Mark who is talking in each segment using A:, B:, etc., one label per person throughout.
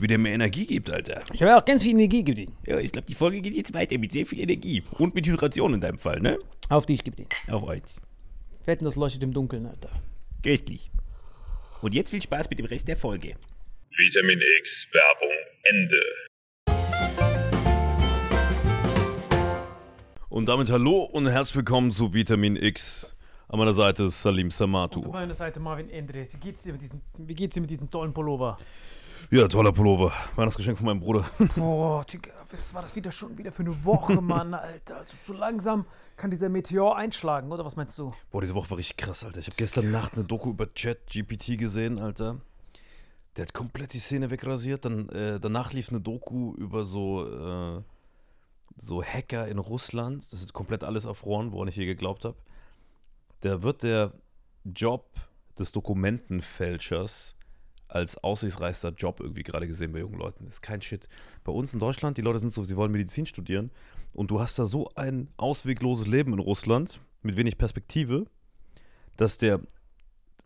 A: wie der mir Energie gibt, Alter.
B: Ich habe auch ganz viel Energie gegeben.
A: Ja, ich glaube, die Folge geht jetzt weiter mit sehr viel Energie. Und mit Hydration in deinem Fall, ne?
B: Auf dich gebe ich.
A: Auf euch.
B: Fetten, das leuchtet im Dunkeln, Alter.
A: Köstlich. Und jetzt viel Spaß mit dem Rest der Folge.
C: Vitamin X Werbung Ende.
A: Und damit hallo und herzlich willkommen zu Vitamin X. An meiner Seite ist Salim Samatu.
B: An meiner Seite Marvin Endres. Wie geht's dir mit diesem, wie geht's dir mit diesem tollen Pullover?
A: Ja, toller Pullover. Weihnachtsgeschenk von meinem Bruder.
B: Oh, Digga, was war das wieder schon wieder für eine Woche, Mann, Alter? Also so langsam kann dieser Meteor einschlagen, oder was meinst du?
A: Boah, diese Woche war richtig krass, Alter. Ich habe gestern Nacht eine Doku über Chat GPT gesehen, Alter. Der hat komplett die Szene wegrasiert. Dann, äh, danach lief eine Doku über so, äh, so Hacker in Russland, das ist komplett alles erfroren, woran ich je geglaubt habe. Da wird der Job des Dokumentenfälschers als aussichtsreichster Job irgendwie gerade gesehen bei jungen Leuten. Das ist kein Shit. Bei uns in Deutschland, die Leute sind so, sie wollen Medizin studieren und du hast da so ein auswegloses Leben in Russland mit wenig Perspektive, dass der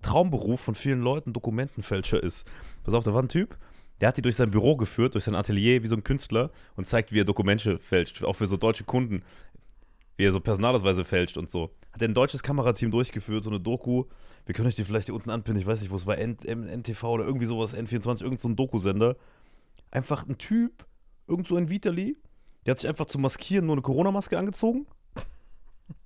A: Traumberuf von vielen Leuten Dokumentenfälscher ist. Pass auf, da war ein Typ, der hat die durch sein Büro geführt, durch sein Atelier, wie so ein Künstler und zeigt, wie er Dokumente fälscht, auch für so deutsche Kunden, wie er so Personalausweise fälscht und so. Hat ein deutsches Kamerateam durchgeführt, so eine Doku. Wir können euch die vielleicht hier unten anpinnen, ich weiß nicht, wo es war, NTV oder irgendwie sowas, N24, irgend so Dokusender. Einfach ein Typ, irgend so ein Vitali, der hat sich einfach zu maskieren nur eine Corona-Maske angezogen.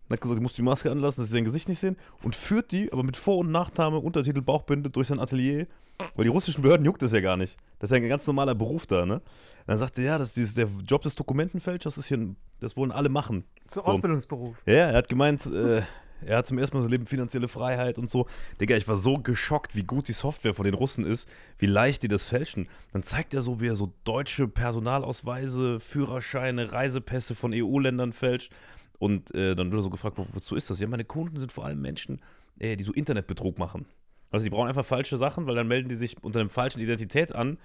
A: Und hat gesagt, du musst die Maske anlassen, dass sie sein Gesicht nicht sehen. Und führt die, aber mit Vor- und Nachname, Untertitel, Bauchbinde durch sein Atelier. Weil die russischen Behörden juckt das ja gar nicht. Das ist ja ein ganz normaler Beruf da, ne? Dann sagte er, ja, das ist der Job des Dokumentenfälschers, ist hier, ein, das wollen alle machen.
B: So,
A: So.
B: Ausbildungsberuf.
A: Ja, er hat gemeint, äh, er hat zum ersten Mal sein Leben finanzielle Freiheit und so. Digga, ich war so geschockt, wie gut die Software von den Russen ist, wie leicht die das fälschen. Dann zeigt er so, wie er so deutsche Personalausweise, Führerscheine, Reisepässe von EU-Ländern fälscht. Und äh, dann wird er so gefragt, wo, wozu ist das? Ja, meine Kunden sind vor allem Menschen, äh, die so Internetbetrug machen. Also die brauchen einfach falsche Sachen, weil dann melden die sich unter einer falschen Identität an.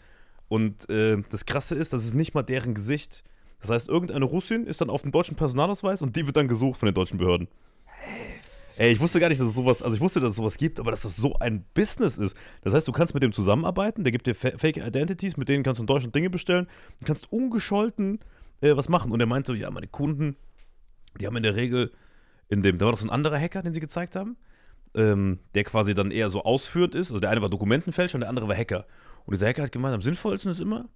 A: Und äh, das Krasse ist, das ist nicht mal deren Gesicht. Das heißt, irgendeine Russin ist dann auf dem deutschen Personalausweis und die wird dann gesucht von den deutschen Behörden. Ey, ich wusste gar nicht, dass es sowas, also ich wusste, dass es sowas gibt, aber dass das so ein Business ist. Das heißt, du kannst mit dem zusammenarbeiten, der gibt dir Fa- Fake Identities, mit denen kannst du in Deutschland Dinge bestellen, du kannst ungescholten äh, was machen. Und er meinte, ja, meine Kunden, die haben in der Regel in dem, da war noch so ein anderer Hacker, den sie gezeigt haben, ähm, der quasi dann eher so ausführend ist. Also der eine war Dokumentenfälscher und der andere war Hacker. Und dieser Hacker hat gemeint, am sinnvollsten ist immer,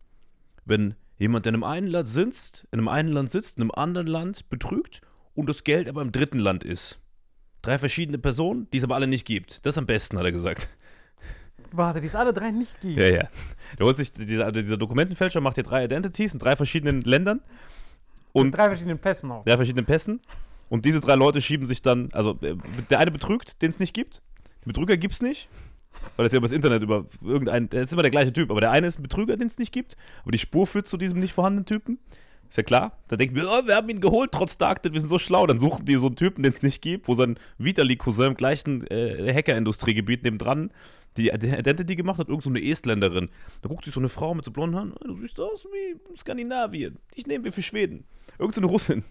A: wenn jemand, der in einem einen Land sitzt, in einem einen Land sitzt, in einem anderen Land betrügt und das Geld aber im dritten Land ist. Drei verschiedene Personen, die es aber alle nicht gibt. Das ist am besten, hat er gesagt.
B: Warte, die es alle drei nicht gibt.
A: Ja, ja. Der holt sich, dieser, dieser Dokumentenfälscher macht hier drei Identities in drei verschiedenen Ländern. Und
B: Drei verschiedenen Pässen auch.
A: drei verschiedenen Pässen. Und diese drei Leute schieben sich dann, also äh, der eine betrügt, den es nicht gibt. Den Betrüger gibt es nicht. Weil das ja übers Internet über irgendein, der ist immer der gleiche Typ, aber der eine ist ein Betrüger, den es nicht gibt. Aber die Spur führt zu diesem nicht vorhandenen Typen. Ist ja klar. Da denken wir, oh, wir haben ihn geholt, trotz Darknet, wir sind so schlau. Dann suchen die so einen Typen, den es nicht gibt, wo sein Vitali-Cousin im gleichen äh, Hacker-Industriegebiet nebendran die Identity gemacht hat, irgend so eine Estländerin. Da guckt sich so eine Frau mit so blonden Haaren, "Oh, du siehst aus wie Skandinavien. Dich nehmen wir für Schweden. Irgend so eine Russin.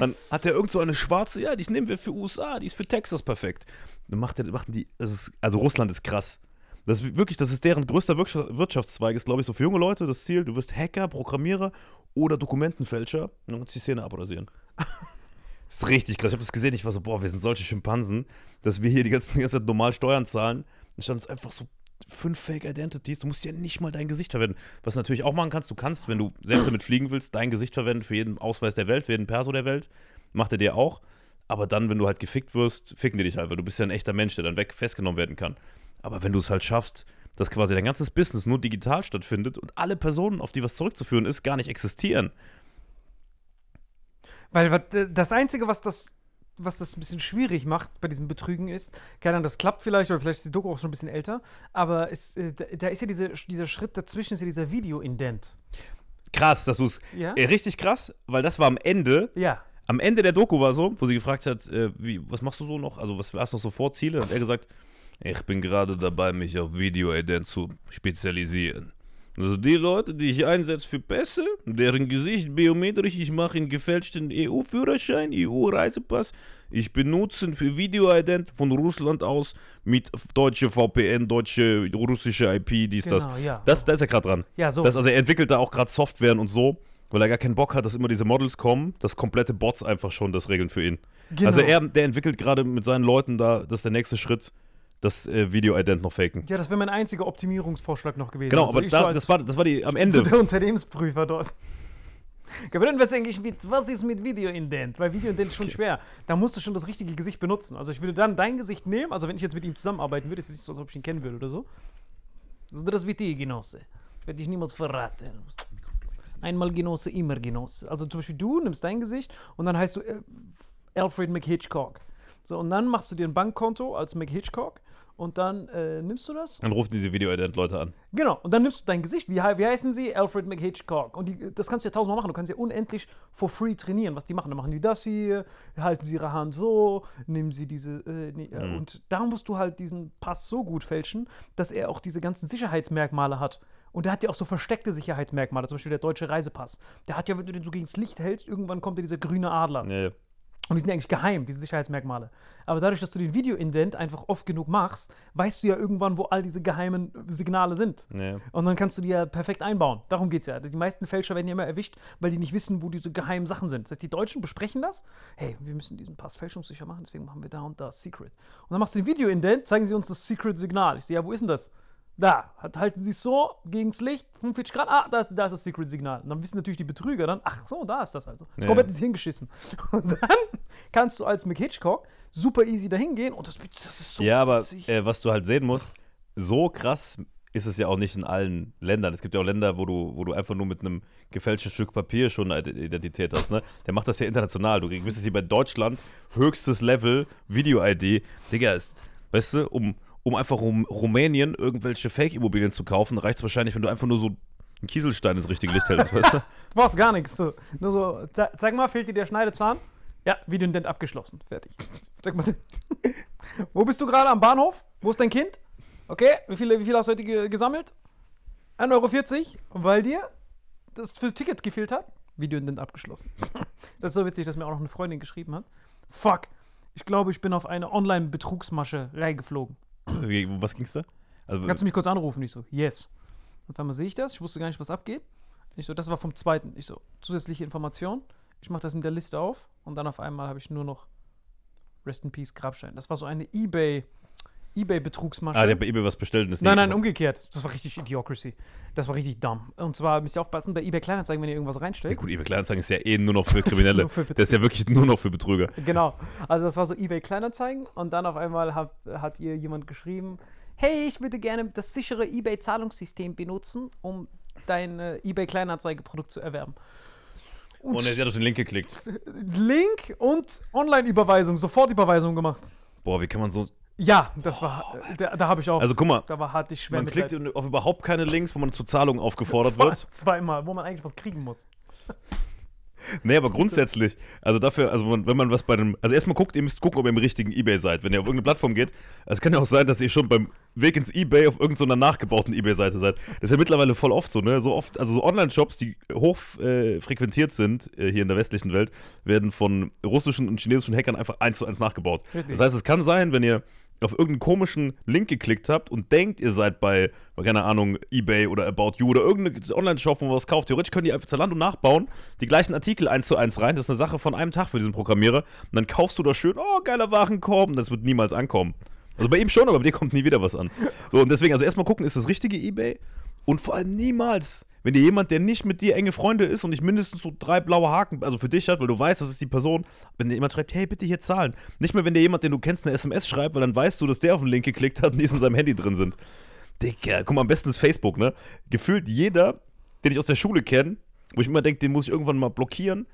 A: Dann hat er irgend so eine schwarze, ja, die nehmen wir für USA, die ist für Texas perfekt. Dann macht er, machen die, ist, also Russland ist krass. Das ist wirklich, das ist deren größter Wirtschaft- Wirtschaftszweig, ist, glaube ich, so für junge Leute das Ziel, du wirst Hacker, Programmierer oder Dokumentenfälscher und dann kannst du die Szene abrasieren. Das ist richtig krass. Ich habe das gesehen, ich war so, boah, wir sind solche Schimpansen, dass wir hier die ganze, die ganze Zeit normal Steuern zahlen. Dann stand es einfach so fünf Fake Identities. Du musst ja nicht mal dein Gesicht verwenden. Was du natürlich auch machen kannst, du kannst, wenn du selbst damit fliegen willst, dein Gesicht verwenden für jeden Ausweis der Welt, für jeden Perso der Welt. Macht er dir auch. Aber dann, wenn du halt gefickt wirst, ficken die dich halt, weil du bist ja ein echter Mensch, der dann weg festgenommen werden kann. Aber wenn du es halt schaffst, dass quasi dein ganzes Business nur digital stattfindet und alle Personen, auf die was zurückzuführen ist, gar nicht existieren.
B: Weil äh, das Einzige, was das, was das ein bisschen schwierig macht bei diesem Betrügen ist, keine Ahnung, das klappt vielleicht, oder vielleicht ist die Doku auch schon ein bisschen älter, aber es, äh, da, ist ja diese, dieser Schritt dazwischen, ist ja dieser Video-Indent.
A: Krass, dass du es.
B: Ja?
A: Äh, richtig krass, weil das war am Ende.
B: Ja.
A: Am Ende der Doku war so, wo sie gefragt hat, äh, wie, was machst du so noch? Also, was hast du noch so Vorziele? Und er gesagt, ich bin gerade dabei, mich auf Video-Ident zu spezialisieren. Also die Leute, die ich einsetze für Pässe, deren Gesicht biometrisch, ich mache einen gefälschten EU-Führerschein, EU-Reisepass, ich benutze ihn für Video-Ident von Russland aus mit deutsche VPN, deutsche, russische IP, dies, das.
B: Genau, ja.
A: Das, da ist er gerade dran.
B: Ja, so.
A: Das, also er entwickelt da auch gerade Softwaren und so, weil er gar keinen Bock hat, dass immer diese Models kommen, dass komplette Bots einfach schon das regeln für ihn.
B: Genau.
A: Also er, der entwickelt gerade mit seinen Leuten da, das ist der nächste Schritt, das äh, Video-Ident noch faken.
B: Ja, das wäre mein einziger Optimierungsvorschlag noch gewesen.
A: Genau,
B: also,
A: aber da, das, war, das war die am Ende.
B: Der Unternehmensprüfer dort. Gewöhnen wir eigentlich mit, was ist mit Video-Indent? Weil Video-Indent ist schon okay. schwer. Da musst du schon das richtige Gesicht benutzen. Also ich würde dann dein Gesicht nehmen, also wenn ich jetzt mit ihm zusammenarbeiten würde, ist es nicht so, als ob ich ihn kennen würde oder so. Also das wie die Genosse. Ich werde dich niemals verraten. Einmal Genosse, immer Genosse. Also zum Beispiel du nimmst dein Gesicht und dann heißt du äh, Alfred McHitchcock. So, und dann machst du dir ein Bankkonto als McHitchcock und dann äh, nimmst du das.
A: Dann ruft diese Video-Ident-Leute an.
B: Genau, und dann nimmst du dein Gesicht. Wie, wie heißen sie? Alfred McHitchcock. Und die, das kannst du ja tausendmal machen. Du kannst ja unendlich for free trainieren, was die machen. Dann machen die das hier, halten sie ihre Hand so, nehmen sie diese. Äh, nee, äh,
A: Mhm.
B: Und da musst du halt diesen Pass so gut fälschen, dass er auch diese ganzen Sicherheitsmerkmale hat. Und der hat ja auch so versteckte Sicherheitsmerkmale, zum Beispiel der deutsche Reisepass. Der hat ja, wenn du den so gegens Licht hältst, irgendwann kommt ja dieser grüne Adler.
A: Nee.
B: Und die sind ja eigentlich geheim, diese Sicherheitsmerkmale. Aber dadurch, dass du den Video-Indent einfach oft genug machst, weißt du ja irgendwann, wo all diese geheimen Signale sind.
A: Nee.
B: Und dann kannst du die ja perfekt einbauen. Darum geht's ja. Die meisten Fälscher werden ja immer erwischt, weil die nicht wissen, wo diese geheimen Sachen sind. Das heißt, die Deutschen besprechen das. Hey, wir müssen diesen Pass fälschungssicher machen, deswegen machen wir da und da Secret. Und dann machst du den Video-Indent, zeigen sie uns das Secret-Signal. Ich sehe, ja, wo ist denn das? Da, Hat- halten sie es so gegens Licht, 45 Grad, ah, da ist, da ist das Secret-Signal. Und dann wissen natürlich die Betrüger dann, ach so, da ist das also. Das
A: Ja.
B: komplett ist hingeschissen. Und dann kannst du als McHitchcock super easy dahin gehen und das, das ist so
A: Ja, aber äh, was du halt sehen musst, so krass ist es ja auch nicht in allen Ländern. Es gibt ja auch Länder, wo du, wo du einfach nur mit einem gefälschten Stück Papier schon eine Identität hast. Ne? Der macht das ja international. Du kriegst hier bei Deutschland höchstes Level Video-ID. Digga, ist, weißt du, um, um einfach um Rumänien irgendwelche Fake-Immobilien zu kaufen, reicht es wahrscheinlich, wenn du einfach nur so einen Kieselstein ins richtige Licht hältst, weißt du?
B: Du brauchst gar nichts. Nur so, ze zeig mal, fehlt dir der Schneidezahn? Ja, Videoident abgeschlossen. Fertig. Zeig mal. Wo bist du gerade am Bahnhof? Wo ist dein Kind? Okay, wie viel, wie viel hast du heute ge gesammelt? 1,40 Euro, weil dir das für das Ticket gefehlt hat? Videoident abgeschlossen. das ist so witzig, dass mir auch noch eine Freundin geschrieben hat. Fuck, ich glaube, ich bin auf eine Online-Betrugsmasche reingeflogen.
A: Was ging's da? Also,
B: Kannst du mich kurz anrufen? Ich so, yes. Und dann sehe ich das, ich wusste gar nicht, was abgeht. Ich so, das war vom zweiten. Ich so, zusätzliche Information. Ich mache das in der Liste auf und dann auf einmal habe ich nur noch Rest in Peace Grabstein. Das war so eine eBay, eBay-Betrugsmasche.
A: ah, der hat bei eBay was bestellt und ist
B: nein, nein, umgekehrt. Das war richtig Idiocracy. Das war richtig dumm. Und zwar müsst ihr aufpassen, bei eBay Kleinanzeigen, wenn ihr irgendwas
A: Ja,
B: reinstellt.
A: gut, eBay Kleinanzeigen ist ja eh nur noch für Kriminelle.
B: Nur für
A: der ist ja wirklich nur noch für Betrüger.
B: Genau. Also das war so eBay Kleinanzeigen und dann auf einmal hat, hat ihr jemand geschrieben, hey, ich würde gerne das sichere eBay Zahlungssystem benutzen, um dein eBay Kleinanzeige Produkt zu erwerben.
A: Und er hat auf den Link geklickt.
B: Link und Online-Überweisung, Sofortüberweisung gemacht.
A: Boah, wie kann man so.
B: Ja, das war, äh, da, da habe ich auch,
A: Also guck mal,
B: da war hart ich schwer
A: man klickt auf überhaupt keine Links, wo man zur Zahlung aufgefordert wird.
B: zweimal, wo man eigentlich was kriegen muss.
A: Nee, aber grundsätzlich, also dafür, also wenn man was bei einem, also erstmal guckt, ihr müsst gucken, ob ihr im richtigen Ebay seid. Wenn ihr auf irgendeine Plattform geht, es kann ja auch sein, dass ihr schon beim Weg ins Ebay auf irgendeiner nachgebauten Ebay-Seite seid. Das ist ja mittlerweile voll oft so, ne? So oft, also so Online-Shops, die hoch äh, frequentiert sind äh, hier in der westlichen Welt, werden von russischen und chinesischen Hackern einfach eins zu eins nachgebaut. Das heißt, es kann sein, wenn ihr auf irgendeinen komischen Link geklickt habt und denkt, ihr seid bei, keine Ahnung, Ebay oder About You oder irgendeine Online-Shop, wo man was kauft. Theoretisch könnt ihr einfach Zalando nachbauen, die gleichen Artikel eins zu eins rein. Das ist eine Sache von einem Tag für diesen Programmierer. Und dann kaufst du da schön, oh, geiler Warenkorb. Und das wird niemals ankommen. Also bei ihm schon, aber bei dir kommt nie wieder was an. So, und deswegen, also erstmal gucken, ist das richtige Ebay? Und vor allem niemals, wenn dir jemand, der nicht mit dir enge Freunde ist und nicht mindestens so drei blaue Haken, also für dich hat, weil du weißt, das ist die Person, wenn dir jemand schreibt, hey, bitte hier zahlen. Nicht mehr, wenn dir jemand, den du kennst, eine SMS schreibt, weil dann weißt du, dass der auf den Link geklickt hat und die in seinem Handy drin sind. Digga, guck mal, am besten ist Facebook, ne? Gefühlt jeder, den ich aus der Schule kenne, wo ich immer denke, den muss ich irgendwann mal blockieren,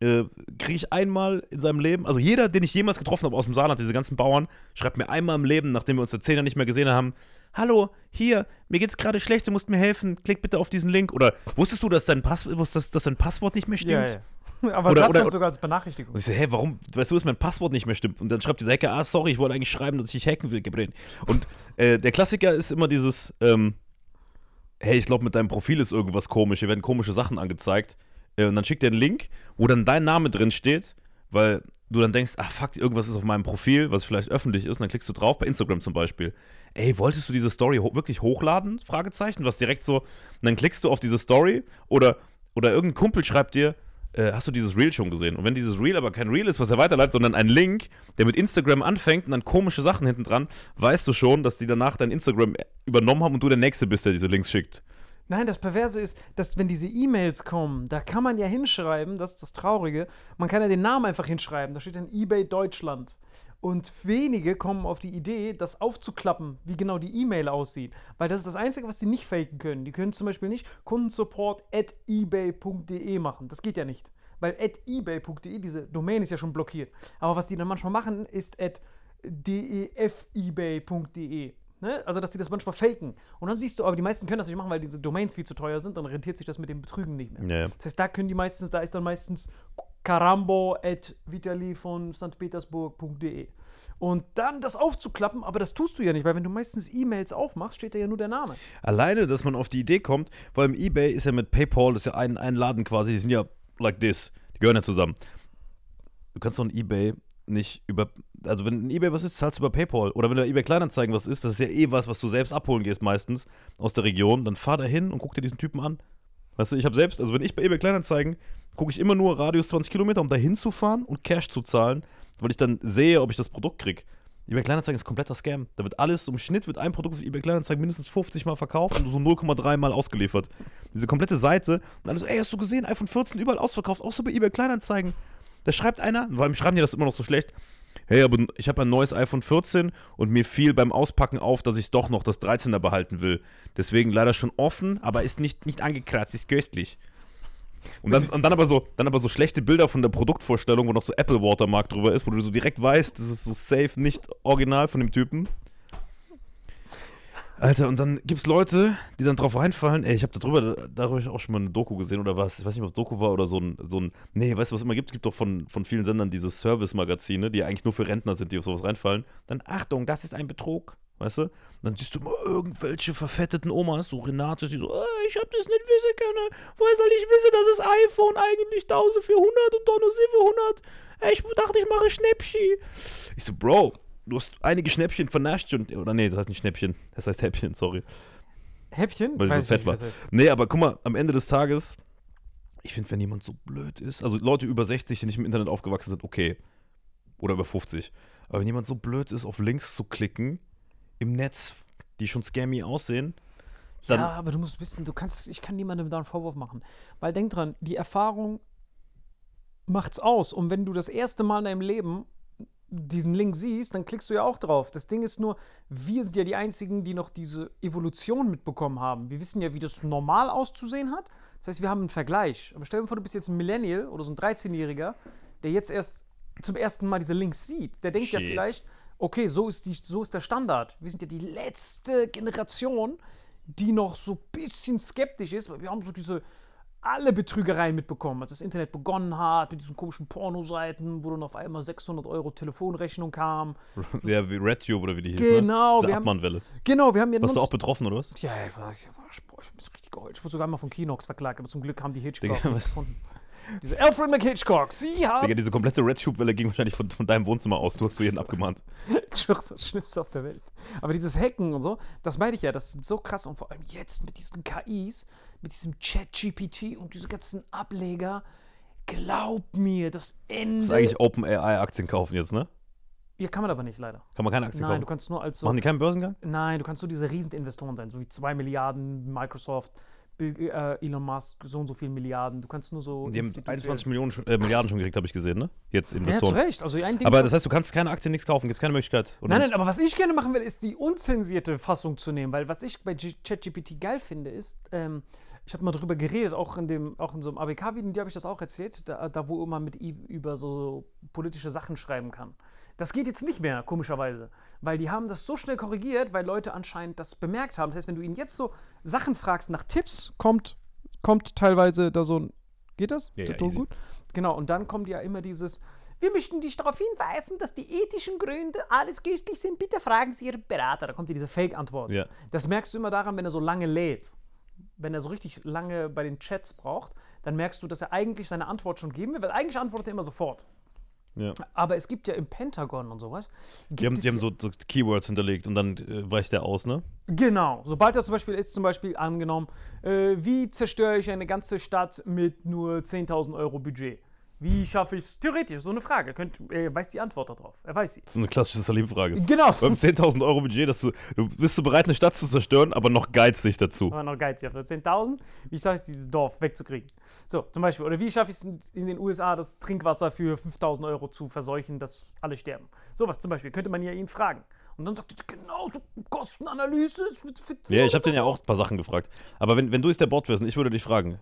A: äh, kriege ich einmal in seinem Leben, also jeder, den ich jemals getroffen habe aus dem Saarland, diese ganzen Bauern, schreibt mir einmal im Leben, nachdem wir uns seit zehn Jahren nicht mehr gesehen haben, hallo, hier, mir geht's gerade schlecht, du musst mir helfen, klick bitte auf diesen Link. Oder wusstest du, dass dein, Pass dass, dass dein Passwort nicht mehr stimmt?
B: Ja, ja. Aber
A: Oder-
B: das
A: oder-
B: sogar als Benachrichtigung.
A: Und ich so, hä, warum, weißt du, dass mein Passwort nicht mehr stimmt? Und dann schreibt dieser Hacker, ah, sorry, ich wollte eigentlich schreiben, dass ich dich hacken will, Gabriel. Und äh, der Klassiker ist immer dieses, ähm, hey, ich glaube, mit deinem Profil ist irgendwas komisch, hier werden komische Sachen angezeigt. Äh, und dann schickt er einen Link, wo dann dein Name drin steht, weil du dann denkst, ach fuck, irgendwas ist auf meinem Profil, was vielleicht öffentlich ist, und dann klickst du drauf, bei Instagram zum Beispiel. Ey, wolltest du diese Story ho wirklich hochladen? Fragezeichen, was direkt so, und dann klickst du auf diese Story oder, oder irgendein Kumpel schreibt dir, äh, hast du dieses Reel schon gesehen? Und wenn dieses Reel aber kein Reel ist, was er weiterleitet, sondern ein Link, der mit Instagram anfängt und dann komische Sachen hinten dran, weißt du schon, dass die danach dein Instagram übernommen haben und du der Nächste bist, der diese Links schickt.
B: Nein, das Perverse ist, dass wenn diese E-Mails kommen, da kann man ja hinschreiben, das ist das Traurige, man kann ja den Namen einfach hinschreiben, da steht dann eBay Deutschland. Und wenige kommen auf die Idee, das aufzuklappen, wie genau die E-Mail aussieht. Weil das ist das Einzige, was sie nicht faken können. Die können zum Beispiel nicht kundensupport at ebay.de machen. Das geht ja nicht. Weil at ebay.de, diese Domain ist ja schon blockiert. Aber was die dann manchmal machen, ist at defebay.de. Ne? Also, dass die das manchmal faken. Und dann siehst du, aber die meisten können das nicht machen, weil diese Domains viel zu teuer sind, dann rentiert sich das mit dem Betrügen nicht mehr.
A: Ja.
B: Das heißt, da können die meistens, da ist dann meistens carambo at vitali von stpetersburg.de. Und dann das aufzuklappen, aber das tust du ja nicht, weil wenn du meistens E-Mails aufmachst, steht da ja nur der Name.
A: Alleine, dass man auf die Idee kommt, vor allem eBay ist ja mit PayPal, das ist ja ein, ein Laden quasi, die sind ja like this, die gehören ja zusammen. Du kannst doch ein eBay nicht über, also wenn eBay was ist, zahlst du über PayPal. Oder wenn du eBay Kleinanzeigen was ist, das ist ja eh was, was du selbst abholen gehst meistens aus der Region, dann fahr da hin und guck dir diesen Typen an. Weißt du, ich habe selbst, also wenn ich bei eBay Kleinanzeigen, gucke ich immer nur Radius 20 Kilometer, um da hinzufahren und Cash zu zahlen, weil ich dann sehe, ob ich das Produkt krieg. eBay Kleinanzeigen ist kompletter Scam. Da wird alles, im Schnitt wird ein Produkt auf eBay Kleinanzeigen mindestens 50 Mal verkauft und so 0,3 Mal ausgeliefert. Diese komplette Seite und alles ey, hast du gesehen, iPhone 14 überall ausverkauft, auch so bei eBay Kleinanzeigen. Da schreibt einer, allem schreiben die das immer noch so schlecht, hey, aber ich habe ein neues iPhone 14 und mir fiel beim Auspacken auf, dass ich doch noch das 13er behalten will. Deswegen leider schon offen, aber ist nicht, nicht angekratzt, ist köstlich. Und dann, und dann aber so, dann aber so schlechte Bilder von der Produktvorstellung, wo noch so Apple Watermark drüber ist, wo du so direkt weißt, das ist so safe nicht original von dem Typen. Alter, und dann gibt's Leute, die dann drauf reinfallen, ey, ich habe darüber, darüber auch schon mal eine Doku gesehen oder was, ich weiß nicht, ob es Doku war oder so ein, so ein, nee, weißt du, was immer gibt? Es gibt doch von, von vielen Sendern diese Service-Magazine, die eigentlich nur für Rentner sind, die auf sowas reinfallen. Dann, Achtung, das ist ein Betrug, weißt du? Dann siehst du mal irgendwelche verfetteten Omas, so Renate, die so, äh, ich hab das nicht wissen können, woher soll ich wissen, dass das iPhone eigentlich 1400 und doch nur 700? Ey, ich dachte, ich mache Schnäppchen. Ich so, Bro, du hast einige Schnäppchen vernascht und, oder nee, das heißt nicht Schnäppchen, das heißt Häppchen, sorry.
B: Häppchen?
A: Weil
B: Weiß
A: ich so fett war.
B: heißt.
A: Nee, aber guck mal, am Ende des Tages, ich finde, wenn jemand so blöd ist, also Leute über 60, die nicht im Internet aufgewachsen sind, okay. Oder über 50. Aber wenn jemand so blöd ist, auf Links zu klicken, im Netz, die schon scammy aussehen, dann.
B: ja, aber du musst wissen, du kannst, ich kann niemandem da einen Vorwurf machen. Weil denk dran, die Erfahrung macht's aus. Und wenn du das erste Mal in deinem Leben diesen Link siehst, dann klickst du ja auch drauf. Das Ding ist nur, wir sind ja die Einzigen, die noch diese Evolution mitbekommen haben. Wir wissen ja, wie das normal auszusehen hat. Das heißt, wir haben einen Vergleich. Aber stell dir vor, du bist jetzt ein Millennial oder so ein 13-Jähriger, der jetzt erst zum ersten Mal diese Links sieht. Der denkt ja
A: Shit.
B: vielleicht, okay, so ist, die, so ist der Standard. Wir sind ja die letzte Generation, die noch so ein bisschen skeptisch ist, weil wir haben so diese alle Betrügereien mitbekommen, als das Internet begonnen hat, mit diesen komischen Pornoseiten, wo dann auf einmal 600 Euro Telefonrechnung kam.
A: Ja, wie RedTube oder wie die hieß.
B: Genau,
A: Ne? Diese Abmahnwelle.
B: Genau, wir haben ja
A: Warst du auch betroffen, oder was?
B: Ja, ich war, ich war, ich bin richtig geheult. Ich wurde sogar mal von Kinox verklagt, aber zum Glück haben die Hitchcock
A: Digga,
B: gefunden. Diese Alfred McHitchcock, sie haben.
A: Digga, diese komplette RedTube-Welle ging wahrscheinlich von, von deinem Wohnzimmer aus. Du hast für jeden abgemahnt.
B: Ich das Schlimmste auf der Welt. Aber dieses Hacken und so, das meine ich ja, das sind so krass. Und vor allem jetzt mit diesen KIs, mit diesem Chat-GPT und diese ganzen Ableger, glaub mir, das Ende.
A: Das ist eigentlich OpenAI-Aktien kaufen jetzt, ne?
B: ja, kann man aber nicht, leider.
A: Kann man keine Aktien
B: Nein,
A: kaufen?
B: du kannst nur als so.
A: Machen die keinen Börsengang?
B: Nein, du kannst nur diese Rieseninvestoren sein, so wie 2 Milliarden, Microsoft, Bill, äh, Elon Musk, so und so viele Milliarden. Du kannst nur so.
A: Die haben
B: institutionell-
A: 21 Millionen, äh, Milliarden schon gekriegt, habe ich gesehen, ne? Jetzt
B: Ja, zu
A: Investoren.
B: Recht. Also ein Ding
A: Aber das heißt, du kannst keine Aktien, nichts kaufen, gibt keine Möglichkeit. Oder?
B: Nein, nein, aber was ich gerne machen will, ist die unzensierte Fassung zu nehmen, weil was ich bei ChatGPT geil finde, ist, ähm, ich habe mal drüber geredet, auch in dem, auch in so einem ABK-Video, dir habe ich das auch erzählt, da, da wo man mit ihm über so politische Sachen schreiben kann. Das geht jetzt nicht mehr, komischerweise, weil die haben das so schnell korrigiert, weil Leute anscheinend das bemerkt haben. Das heißt, wenn du ihn jetzt so Sachen fragst nach Tipps, kommt, kommt teilweise da so ein, geht das?
A: Ja, ja,
B: gut? Genau, und dann kommt ja immer dieses, wir möchten dich darauf hinweisen, dass die ethischen Gründe alles günstig sind. Bitte fragen Sie Ihren Berater. Da kommt ja diese Fake-Antwort.
A: Ja.
B: Das merkst du immer daran, wenn er so lange lädt. Wenn er so richtig lange bei den Chats braucht, dann merkst du, dass er eigentlich seine Antwort schon geben will, weil eigentlich antwortet er immer sofort.
A: Ja.
B: Aber es gibt ja im Pentagon und sowas.
A: Die haben, die haben so, so Keywords hinterlegt und dann äh, weicht der aus, ne?
B: Genau. Sobald er zum Beispiel ist, zum Beispiel angenommen, äh, wie zerstöre ich eine ganze Stadt mit nur 10.000 Euro Budget? Wie schaffe ich es? Theoretisch, so eine Frage. Könnt, er weiß die Antwort darauf. Er weiß sie.
A: So eine klassische Salim-Frage.
B: Genau.
A: Beim 10.000 Euro Budget, dass du, du bist du bereit, eine Stadt zu zerstören, aber noch geizig dazu.
B: Aber noch geizig. Für 10.000, wie schaffe ich es, dieses Dorf wegzukriegen? So, zum Beispiel. Oder wie schaffe ich es in, in den USA, das Trinkwasser für 5.000 Euro zu verseuchen, dass alle sterben? Sowas zum Beispiel. Könnte man ja ihn fragen. Und dann sagt er, genau, so Kostenanalyse.
A: Ja, ich habe den ja auch ein paar Sachen gefragt. Aber wenn, wenn du jetzt der Bot wärst und ich würde dich fragen,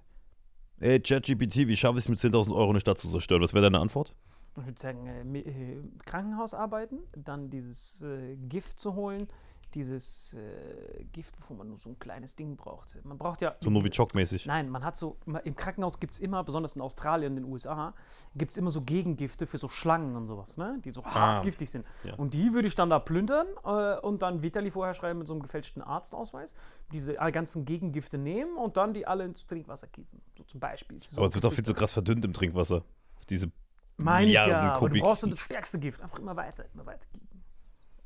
A: ey, ChatGPT, wie schaffe ich es mit 10.000 Euro eine Stadt zu zerstören? Was wäre deine Antwort?
B: ich würde sagen, äh, äh, Krankenhaus arbeiten, dann dieses äh, Gift zu holen, dieses äh, Gift, wovon man nur so ein kleines Ding braucht. Man braucht ja.
A: So Novichok-mäßig.
B: Nein, man hat so, im Krankenhaus gibt es immer, besonders in Australien, in den USA, gibt es immer so Gegengifte für so Schlangen und sowas, ne? die so hart
A: Ah.
B: giftig sind.
A: Ja.
B: Und die würde ich dann da plündern äh, und dann Vitali vorher schreiben mit so einem gefälschten Arztausweis, diese äh, ganzen Gegengifte nehmen und dann die alle ins Trinkwasser kippen. So zum Beispiel. So
A: Aber es wird auch viel zu krass verdünnt im Trinkwasser. Auf diese
B: Meine ich ja, aber du brauchst dann das stärkste Gift. Einfach immer weiter, immer weiter.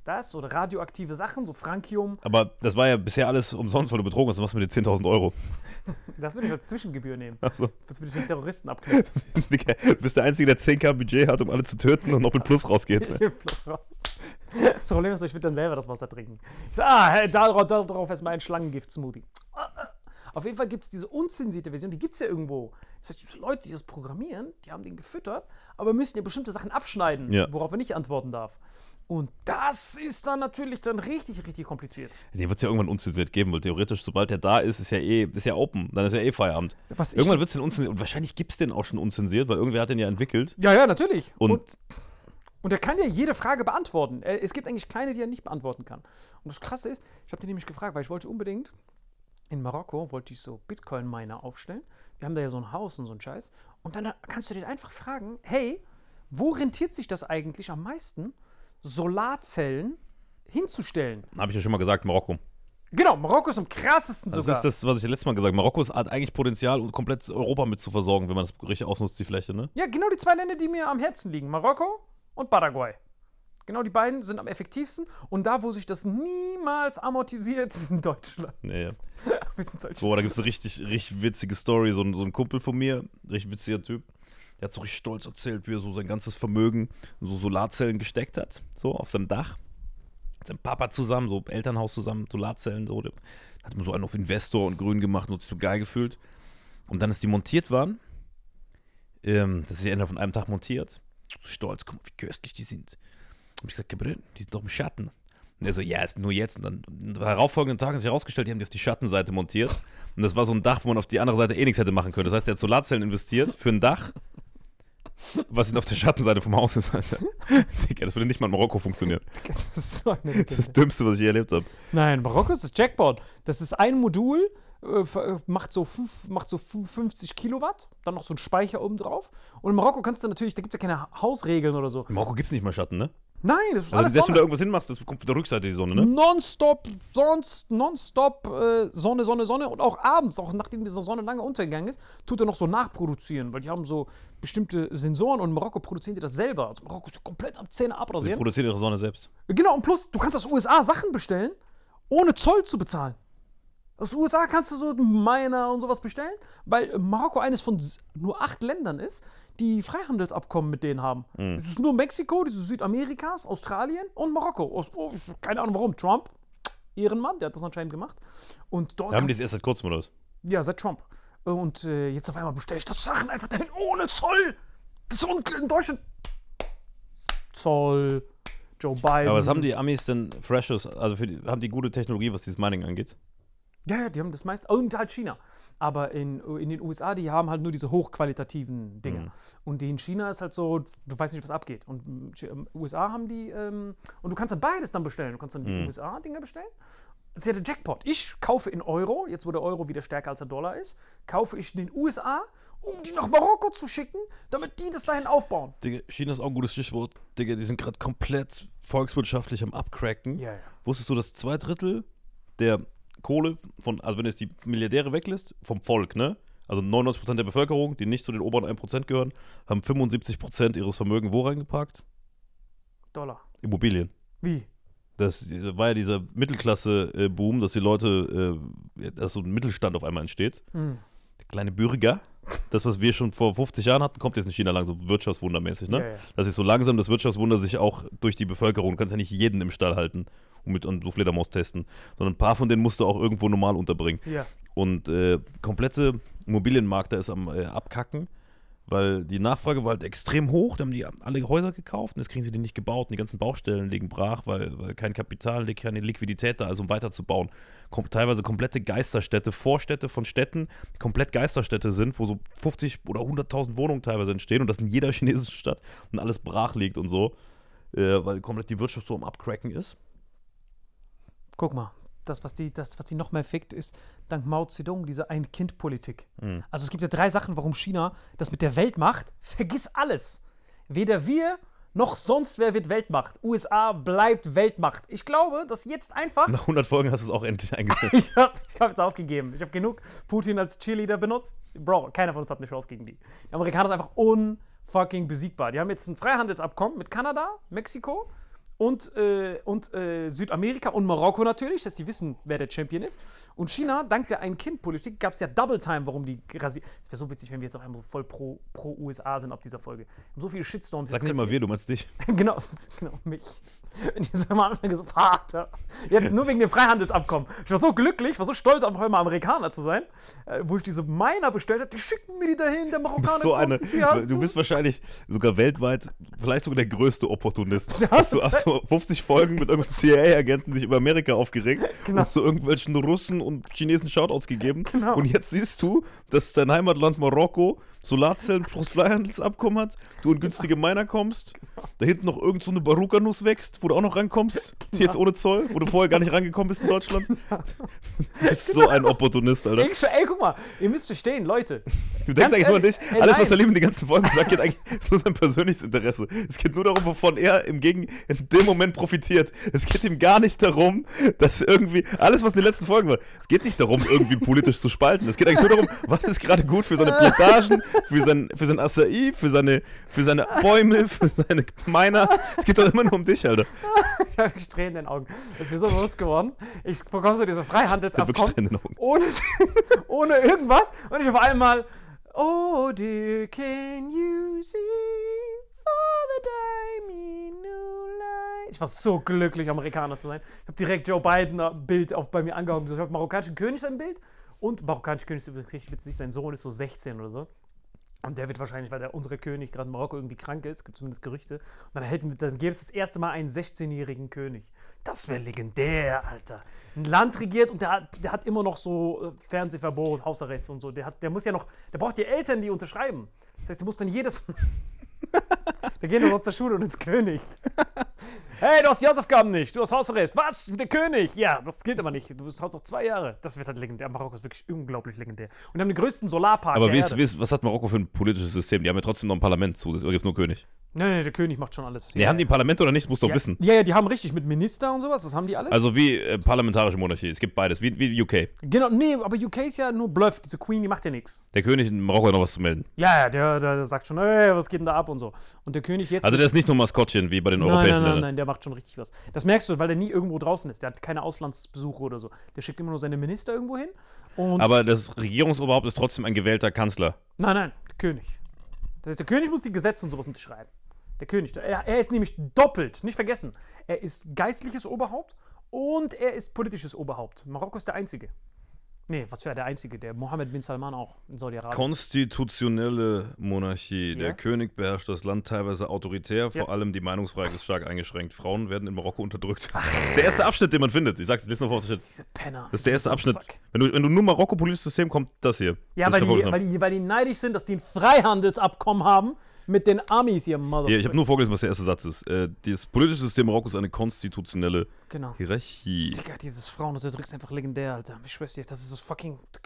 B: Das oder radioaktive Sachen, so Frankium,
A: Aber das war ja bisher alles umsonst, weil du betrogen hast. Was mit den 10.000 Euro?
B: das würde ich als Zwischengebühr nehmen.
A: Achso.
B: Das würde ich den Terroristen abknüpfen.
A: Du bist der Einzige, der 10k Budget hat, um alle zu töten und noch mit Plus rausgeht.
B: Ich nehme Plus raus. Das Problem ist, ich würde dann selber das Wasser trinken. Ich sage, ah, hey, darauf, darauf erstmal ein Schlangengift-Smoothie. Ah, ah. Auf jeden Fall gibt es diese unzensierte Version, die gibt es ja irgendwo. Das heißt, diese Leute, die das programmieren, die haben den gefüttert, aber müssen ja bestimmte Sachen abschneiden,
A: Ja.
B: worauf er nicht antworten darf. Und das ist dann natürlich dann richtig, richtig kompliziert.
A: Den wird es ja irgendwann unzensiert geben, weil theoretisch, sobald der da ist, ist ja eh, ist ja open. Dann ist ja eh Feierabend.
B: Was
A: irgendwann wird es den unzensiert. Und wahrscheinlich gibt es den auch schon unzensiert, weil irgendwer hat den ja entwickelt.
B: Ja, ja, natürlich.
A: Und,
B: und Und er kann ja jede Frage beantworten. Äh, Es gibt eigentlich keine, die er nicht beantworten kann. Und das Krasse ist, ich habe den nämlich gefragt, weil ich wollte unbedingt in Marokko wollte ich so Bitcoin-Miner aufstellen. Wir haben da ja so ein Haus und so ein Scheiß. Und dann kannst du den einfach fragen, hey, wo rentiert sich das eigentlich am meisten, Solarzellen hinzustellen?
A: habe ich ja schon mal gesagt, Marokko.
B: Genau, Marokko ist am krassesten
A: Das
B: sogar.
A: ist das, was ich letztes Mal gesagt habe. Marokko hat eigentlich Potenzial, um komplett Europa mit zu versorgen, wenn man das richtig ausnutzt, die Fläche, ne?
B: Ja, genau die zwei Länder, die mir am Herzen liegen. Marokko und Paraguay. Genau die beiden sind am effektivsten. Und da, wo sich das niemals amortisiert, ist in Deutschland.
A: Nee, ja.
B: Wir sind solche
A: Boah, da gibt es eine richtig, richtig witzige Story. So ein, so ein Kumpel von mir, richtig witziger Typ, der hat so richtig stolz erzählt, wie er so sein ganzes Vermögen in so Solarzellen gesteckt hat, so auf seinem Dach. Mit seinem Papa zusammen, so Elternhaus zusammen, Solarzellen, so. Hat immer so einen auf Investor und grün gemacht und sich so geil gefühlt. Und dann, als die montiert waren, ähm, das ist ja innerhalb von einem Tag montiert, so stolz, guck mal, wie köstlich die sind. Und ich gesagt, die sind doch im Schatten. Und er so, ja, ist nur jetzt. Und dann am darauffolgenden Tag hat sich herausgestellt, die haben die auf die Schattenseite montiert. Und das war so ein Dach, wo man auf die andere Seite eh nichts hätte machen können. Das heißt, er hat Solarzellen investiert für ein Dach, was auf der Schattenseite vom Haus ist, Alter. Digga, das würde nicht mal in Marokko funktionieren.
B: Das ist so eine
A: Das ist das. Dümmste, was ich je erlebt habe.
B: Nein, Marokko ist das Jackpot. Das ist ein Modul, äh, ver- macht, so fünf, macht so fünf- 50 Kilowatt, dann noch so ein Speicher oben drauf. Und in Marokko kannst du natürlich, da gibt es ja keine Hausregeln oder so.
A: In Marokko gibt es nicht mal Schatten, ne?
B: Nein, das ist
A: Also,
B: alles
A: selbst wenn du
B: Sonne.
A: da irgendwas hinmachst, das kommt von der Rückseite die Sonne, ne?
B: Nonstop, sonst, nonstop äh, Sonne, Sonne, Sonne. Und auch abends, auch nachdem diese Sonne lange untergegangen ist, tut er noch so nachproduzieren, weil die haben so bestimmte Sensoren und in Marokko produzieren die das selber. Also Marokko ist komplett am Zähne
A: Sie
B: abrasieren.
A: produzieren ihre Sonne selbst.
B: Genau, und plus, du kannst aus USA Sachen bestellen, ohne Zoll zu bezahlen. Aus USA kannst du so Miner und sowas bestellen, weil Marokko eines von nur acht Ländern ist, die Freihandelsabkommen mit denen haben. Es ist nur Mexiko, das ist Südamerikas, Australien und Marokko. Aus, oh, keine Ahnung warum. Trump, Ehrenmann, der hat das anscheinend gemacht. Und dort
A: Haben die es erst seit kurzem oder was?
B: ja, seit Trump. Und äh, jetzt auf einmal bestelle ich das Sachen einfach dahin ohne Zoll. Das ist un- in Deutschland. Zoll, Joe Biden.
A: Aber was haben die Amis denn Freshes, also die, haben die gute Technologie, was dieses Mining angeht?
B: Ja, ja, die haben das meiste. Und halt China. Aber in, in den USA, die haben halt nur diese hochqualitativen Dinge.
A: Mhm.
B: Und die in China ist halt so, du weißt nicht, was abgeht. Und ähm, USA haben die, ähm, und du kannst dann beides dann bestellen. Du kannst dann die
A: Mhm.
B: USA-Dinger bestellen. Das ist ja der Jackpot. Ich kaufe in Euro, jetzt wo der Euro wieder stärker als der Dollar ist, kaufe ich in den USA, um die nach Marokko zu schicken, damit die das dahin aufbauen.
A: Digga, China ist auch ein gutes Stichwort. Digga, die sind gerade komplett volkswirtschaftlich am Abcracken.
B: Ja, ja.
A: Wusstest du, dass zwei Drittel der Kohle von, also wenn du jetzt die Milliardäre weglässt, vom Volk, ne? Also 99% der Bevölkerung, die nicht zu den oberen 1% gehören, haben 75% ihres Vermögens wo reingeparkt?
B: Dollar.
A: Immobilien.
B: Wie?
A: Das war ja dieser Mittelklasse-Boom, dass die Leute, äh, dass so ein Mittelstand auf einmal entsteht.
B: Hm.
A: Der kleine Bürger, das, was wir schon vor 50 Jahren hatten, kommt jetzt in China langsam so wirtschaftswundermäßig, ne?
B: Ja, ja.
A: Dass sich so langsam das Wirtschaftswunder sich auch durch die Bevölkerung, du kannst ja nicht jeden im Stall halten und mit und so Fledermaus testen, sondern ein paar von denen musst du auch irgendwo normal unterbringen.
B: Ja.
A: Und äh, komplette Immobilienmarkt, der ist am äh, Abkacken, weil die Nachfrage war halt extrem hoch. Da haben die alle Häuser gekauft und jetzt kriegen sie die nicht gebaut. Und die ganzen Baustellen liegen brach, weil, weil kein Kapital, keine Liquidität da ist, um weiterzubauen. Kom teilweise komplette Geisterstädte, Vorstädte von Städten, die komplett Geisterstädte sind, wo so 50 oder 100.000 Wohnungen teilweise entstehen und das in jeder chinesischen Stadt und alles brach liegt und so, äh, weil komplett die Wirtschaft so am Abcracken ist.
B: Guck mal, das, was die, das, was die noch mehr fickt, ist dank Mao Zedong diese Ein-Kind-Politik.
A: Mhm.
B: Also es gibt ja drei Sachen, warum China das mit der Welt macht. Vergiss alles. Weder wir noch sonst wer wird Weltmacht. USA bleibt Weltmacht. Ich glaube, dass jetzt einfach.
A: Nach 100 Folgen hast du es auch endlich eingesetzt.
B: Ich habe hab jetzt aufgegeben. Ich habe genug Putin als Cheerleader benutzt. Bro, keiner von uns hat eine Chance gegen die. Die Amerikaner sind einfach unfucking besiegbar. Die haben jetzt ein Freihandelsabkommen mit Kanada, Mexiko und, äh, und äh, Südamerika und Marokko natürlich, dass die wissen, wer der Champion ist. Und China, dank der Ein-Kind-Politik, gab es ja Double Time, warum die rasiert. Es wäre so witzig, wenn wir jetzt auf einmal so voll pro, pro USA sind ab dieser Folge. Haben so viele Shitstorms
A: Sag nicht mal wir, du meinst dich.
B: genau, genau, mich. Wenn ich so immer anfange, so, Vater. Jetzt nur wegen dem Freihandelsabkommen. Ich war so glücklich, war so stolz, einfach immer Amerikaner zu sein, äh, wo ich diese Miner bestellt habe. Die schicken mir die dahin, der
A: Du
B: Marokkaner.
A: bist so eine. Du bist wahrscheinlich sogar weltweit, vielleicht sogar der größte Opportunist.
B: Ja,
A: Hast du
B: das-
A: hast so 50 Folgen mit irgendwelchen CIA-Agenten sich über Amerika aufgeregt
B: Genau.
A: und zu irgendwelchen Russen und Chinesen Shoutouts gegeben.
B: Genau.
A: Und jetzt siehst du, dass dein Heimatland Marokko Solarzellen plus Freihandelsabkommen hat, du in günstige Miner kommst, da hinten noch irgend so eine Baruka-Nuss wächst, wo du auch noch rankommst, jetzt ohne Zoll, wo du vorher gar nicht rangekommen bist in Deutschland. Du bist so ein Opportunist, Alter.
B: Ich, ey, guck mal, ihr müsst verstehen, Leute.
A: Du denkst eigentlich nur an dich.
B: ey,
A: Alles, was er lieb in den ganzen Folgen sagt, geht eigentlich, ist nur sein persönliches Interesse. Es geht nur darum, wovon er im Gegen in dem Moment profitiert. Es geht ihm gar nicht darum, dass irgendwie alles, was in den letzten Folgen war, es geht nicht darum, irgendwie politisch zu spalten. Es geht eigentlich nur darum, was ist gerade gut für seine Plantagen, für sein, für sein Acai, für seine, für seine Bäume, für seine Miner. Es geht doch immer nur um dich, Alter.
B: Ich habe wirklich Tränen in den Augen. Das ist mir so bewusst geworden. Ich bekomme so diese Freihandelsabkommen ohne, ohne irgendwas. Und ich auf einmal, oh dear, can you see for the me new light. Ich war so glücklich, Amerikaner zu sein. Ich habe direkt Joe Biden ein Bild auf, bei mir angehangen. Ich habe marokkanischen König sein Bild. Und marokkanischer König ist übrigens richtig witzig. Sein Sohn ist so 16 oder so. Und der wird wahrscheinlich, weil der unsere König gerade in Marokko irgendwie krank ist, gibt zumindest Gerüchte. Und dann, hätten, dann gäbe es das erste Mal einen 16-jährigen König. Das wäre legendär, Alter. Ein Land regiert und der hat, der hat immer noch so äh, Fernsehverbot, Hausarrest und so. Der, hat, der muss ja noch, der braucht die Eltern, die unterschreiben. Das heißt, der muss dann jedes. Wir gehen doch zur Schule und ins König. Hey, du hast die Hausaufgaben nicht. Du hast Hausarrest. Was? Der König? Ja, das gilt aber nicht. Du bist hast noch zwei Jahre. Das wird halt legendär. Marokko ist wirklich unglaublich legendär. Und wir haben den größten Solarpark
A: Aber
B: der
A: wie ist,
B: Erde.
A: wie ist, was hat Marokko für ein politisches System? Die haben ja trotzdem noch ein Parlament zu. Oder gibt es nur König?
B: Nein, nein, der König macht schon alles.
A: Nee, haben die ein Parlament oder nicht? Musst du doch
B: ja,
A: wissen.
B: Ja, ja, die haben richtig mit Minister und sowas. Das haben die alles.
A: Also wie äh, parlamentarische Monarchie. Es gibt beides, wie, wie UK.
B: genau, nee, aber UK ist ja nur Bluff. Diese Queen, die macht ja nichts.
A: Der König in Marokko hat noch was zu melden.
B: Ja, ja, der, der, der sagt schon, ey, was geht denn da ab und so. Und der König jetzt.
A: Also der ist nicht nur Maskottchen wie bei den
B: nein,
A: europäischen
B: nein, nein,
A: Ländern.
B: nein, der macht schon richtig was. Das merkst du, weil der nie irgendwo draußen ist. Der hat keine Auslandsbesuche oder so. Der schickt immer nur seine Minister irgendwo hin.
A: Aber das Regierungsoberhaupt ist trotzdem ein gewählter Kanzler.
B: Nein, nein, der König. Das heißt, der König muss die Gesetze und sowas unterschreiben. Der König. Er, er ist nämlich doppelt, nicht vergessen. Er ist geistliches Oberhaupt und er ist politisches Oberhaupt. Marokko ist der Einzige. Nee, was wäre der Einzige? Der Mohammed bin Salman auch in Saudi-Arabien.
A: Konstitutionelle Monarchie. Der
B: Ja.
A: König beherrscht das Land teilweise autoritär, vor
B: Ja.
A: allem die Meinungsfreiheit ist stark eingeschränkt. Frauen werden in Marokko unterdrückt. Der erste Abschnitt, den man findet. Ich sag's, lest noch vor. Das
B: Diese Penner.
A: ist der erste Abschnitt. Wenn du, wenn du nur Marokko-politisches System kommt, das hier.
B: Ja,
A: das
B: weil
A: ich
B: die, weil, die, weil die neidisch sind, dass die ein Freihandelsabkommen haben mit den Amis hier, Mother.
A: Hier, ich habe nur vorgelesen, was der erste Satz ist. Äh, das politische System Marokkos ist eine konstitutionelle
B: Genau.
A: Hierarchie.
B: Digga, dieses Frauenunterdrückt ist einfach legendär, Alter. Ich schwör's dir, das ist das fucking. Du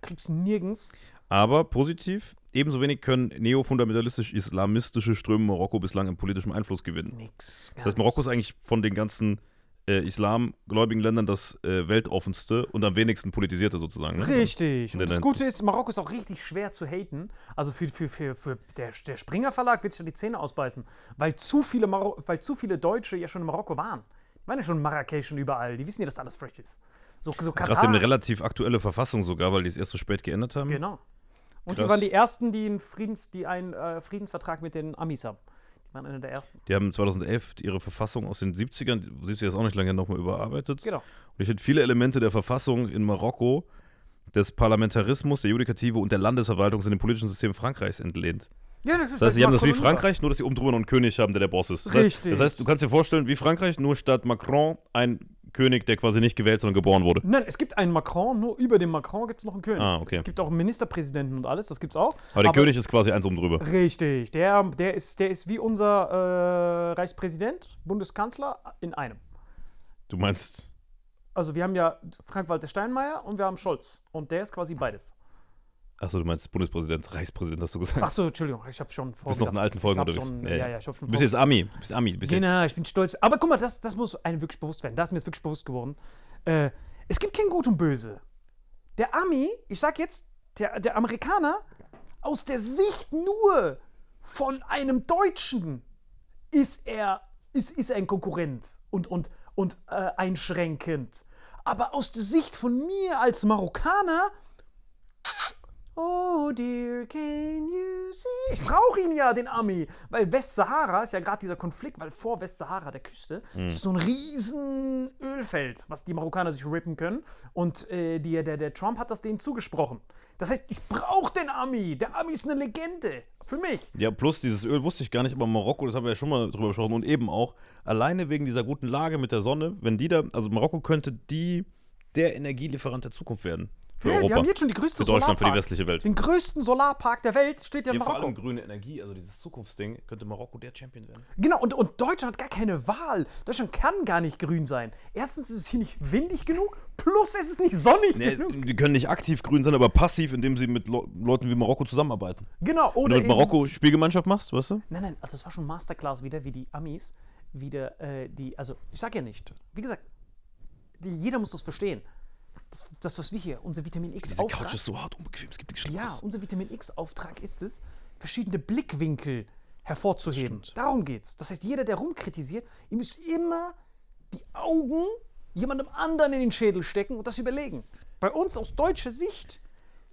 B: kriegst nirgends.
A: Aber positiv, ebenso wenig können neofundamentalistisch-islamistische Ströme Marokko bislang im politischen Einfluss gewinnen.
B: Nix.
A: Das heißt, Marokko ist eigentlich von den ganzen äh, islamgläubigen Ländern das äh, weltoffenste und am wenigsten politisierte sozusagen. Ne?
B: Richtig. Und das Gute ist, Marokko ist auch richtig schwer zu haten. Also für, für, für, für der, der Springer Verlag wird sich da die Zähne ausbeißen, weil zu viele, weil zu viele Deutsche ja schon in Marokko waren. Ich meine schon Marrakesch und überall. Die wissen ja, dass alles fresh ist. So, so
A: Krass,
B: Katar.
A: die haben eine relativ aktuelle Verfassung sogar, weil die es erst so spät geändert haben.
B: Genau. Und die
A: Krass.
B: waren die ersten, die einen, Friedens, die einen äh, Friedensvertrag mit den Amis haben. Die waren einer der ersten.
A: Die haben 2011 ihre Verfassung aus den 70ern, 70er ist auch nicht lange nochmal überarbeitet.
B: Genau.
A: Und ich finde viele Elemente der Verfassung in Marokko, des Parlamentarismus, der Judikative und der Landesverwaltung sind dem politischen System Frankreichs entlehnt.
B: Ja, das,
A: Das heißt, sie haben das wie Frankreich, nur dass sie oben drüber noch einen König haben, der der Boss ist. Das heißt,
B: Richtig.
A: das heißt, du kannst dir vorstellen, wie Frankreich, nur statt Macron ein König, der quasi nicht gewählt, sondern geboren wurde.
B: Nein, es gibt einen Macron, nur über dem Macron gibt es noch einen König.
A: Ah, okay.
B: Es gibt auch einen Ministerpräsidenten und alles, das gibt's auch.
A: Aber der König ist quasi eins oben drüber.
B: Richtig, der, der, ist, der ist wie unser äh, Reichspräsident, Bundeskanzler in einem.
A: Du meinst,
B: Also wir haben ja Frank-Walter Steinmeier und wir haben Scholz. Und der ist quasi beides.
A: Achso, du meinst Bundespräsident, Reichspräsident, hast du gesagt.
B: Ach so, Entschuldigung, ich habe schon
A: du bist noch in alten Folgen unterwegs.
B: Schon, ja, ja, ich habe schon
A: Du bist jetzt Ami, du bist Ami, bist jetzt.
B: Genau, ich bin stolz. Aber guck mal, das, das muss einem wirklich bewusst werden. Das ist mir jetzt wirklich bewusst geworden. Äh, es gibt kein Gut und Böse. Der Ami, ich sag jetzt, der, der Amerikaner, aus der Sicht nur von einem Deutschen ist er, ist, ist er ein Konkurrent und, und, und äh, einschränkend. Aber aus der Sicht von mir als Marokkaner, Oh dear, can you see? Ich brauche ihn ja, den Ami. Weil Westsahara ist ja gerade dieser Konflikt, weil vor Westsahara, der Küste, ist so ein riesen Ölfeld, was die Marokkaner sich rippen können. Und äh, die, der, der Trump hat das denen zugesprochen. Das heißt, ich brauche den Ami. Der Ami ist eine Legende. Für mich.
A: Ja, plus dieses Öl wusste ich gar nicht, aber Marokko, das haben wir ja schon mal drüber gesprochen und eben auch, alleine wegen dieser guten Lage mit der Sonne, wenn die da, also Marokko könnte die, der Energielieferant der Zukunft werden. Für
B: Ja,
A: Europa.
B: die haben jetzt schon die größte
A: Für Deutschland, für die
B: Solarpark.
A: westliche Welt.
B: Den größten Solarpark der Welt steht ja in
A: Ja, vor allem
B: Marokko.
A: grüne Energie, also dieses Zukunftsding, könnte Marokko der Champion werden.
B: Genau, und, und Deutschland hat gar keine Wahl. Deutschland kann gar nicht grün sein. Erstens ist es hier nicht windig genug, plus es ist nicht sonnig
A: Nee,
B: genug.
A: die können nicht aktiv grün sein, aber passiv, indem sie mit Le Leuten wie Marokko zusammenarbeiten.
B: Genau,
A: Wenn
B: oder
A: du mit Marokko Spielgemeinschaft machst, weißt du?
B: Nein, nein, also es war schon Masterclass wieder, wie die Amis wieder äh, die, also ich sag ja nicht, wie gesagt, die, jeder muss das verstehen. Das, das, was wir hier, unser Vitamin
A: Diese
B: X-Auftrag.
A: Couch ist so hart unbequem, es gibt nichts
B: Ja,
A: Schlimmeres.
B: unser Vitamin X-Auftrag ist es, verschiedene Blickwinkel hervorzuheben. Darum geht's. Das heißt, jeder, der rumkritisiert, ihr müsst immer die Augen jemandem anderen in den Schädel stecken und das überlegen. Bei uns aus deutscher Sicht,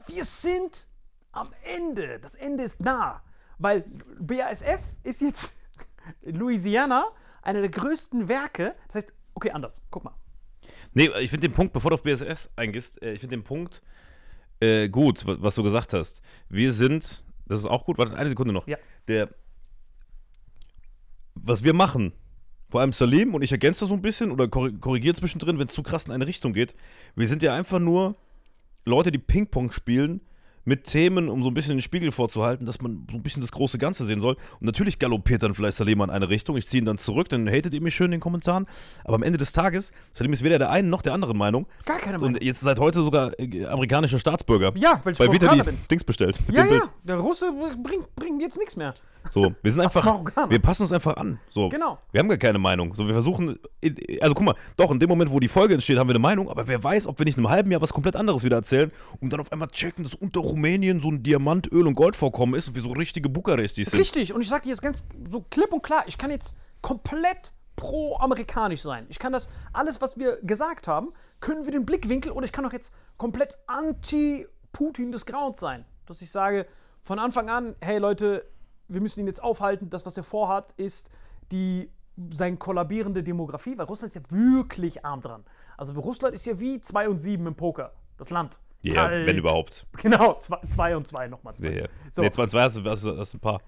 B: wir sind am Ende. Das Ende ist nah. Weil BASF ist jetzt in Louisiana einer der größten Werke. Das heißt, okay, anders. Guck mal.
A: Nee, ich finde den Punkt, bevor du auf BSS eingehst, äh, ich finde den Punkt äh, gut, wa- was du gesagt hast. Wir sind, das ist auch gut, warte, eine Sekunde noch.
B: Ja.
A: Der, was wir machen, vor allem Salim, und ich ergänze das so ein bisschen oder korri- korrigiere zwischendrin, wenn es zu krass in eine Richtung geht. Wir sind ja einfach nur Leute, die Ping-Pong spielen mit Themen, um so ein bisschen den Spiegel vorzuhalten, dass man so ein bisschen das große Ganze sehen soll. Und natürlich galoppiert dann vielleicht Salim in eine Richtung. Ich ziehe ihn dann zurück, dann hatet ihr mich schön in den Kommentaren. Aber am Ende des Tages, Salim ist weder der einen noch der anderen Meinung.
B: Gar keine Meinung.
A: Und jetzt seit heute sogar äh, amerikanischer Staatsbürger.
B: Ja, weil ich
A: Weil Vita
B: bin.
A: Dings bestellt.
B: Ja, ja,
A: Bild.
B: der Russe bringt, bringt jetzt nichts mehr.
A: So, wir sind einfach, wir passen uns einfach an. So.
B: Genau.
A: Wir haben gar keine Meinung. So, wir versuchen, also guck mal, doch, in dem Moment, wo die Folge entsteht, haben wir eine Meinung, aber wer weiß, ob wir nicht in einem halben Jahr was komplett anderes wieder erzählen und dann auf einmal checken, dass unter Rumänien so ein Diamant, Öl und Goldvorkommen ist und wir so richtige Bukarestis sind.
B: Richtig, und ich sage dir jetzt ganz so klipp und klar, ich kann jetzt komplett pro-amerikanisch sein. Ich kann das, alles, was wir gesagt haben, können wir den Blickwinkel oder ich kann auch jetzt komplett anti-Putin des Grauens sein. Dass ich sage, von Anfang an, hey Leute, wir müssen ihn jetzt aufhalten, das, was er vorhat, ist die seine kollabierende Demografie, weil Russland ist ja wirklich arm dran. Also Russland ist ja wie 2 und 7 im Poker, das Land.
A: Ja,
B: Kalt.
A: wenn überhaupt.
B: Genau, 2 und 2 nochmal.
A: Ja, ja.
B: So.
A: Nee, zwei, zwei hast, du- hast, du- hast du ein paar.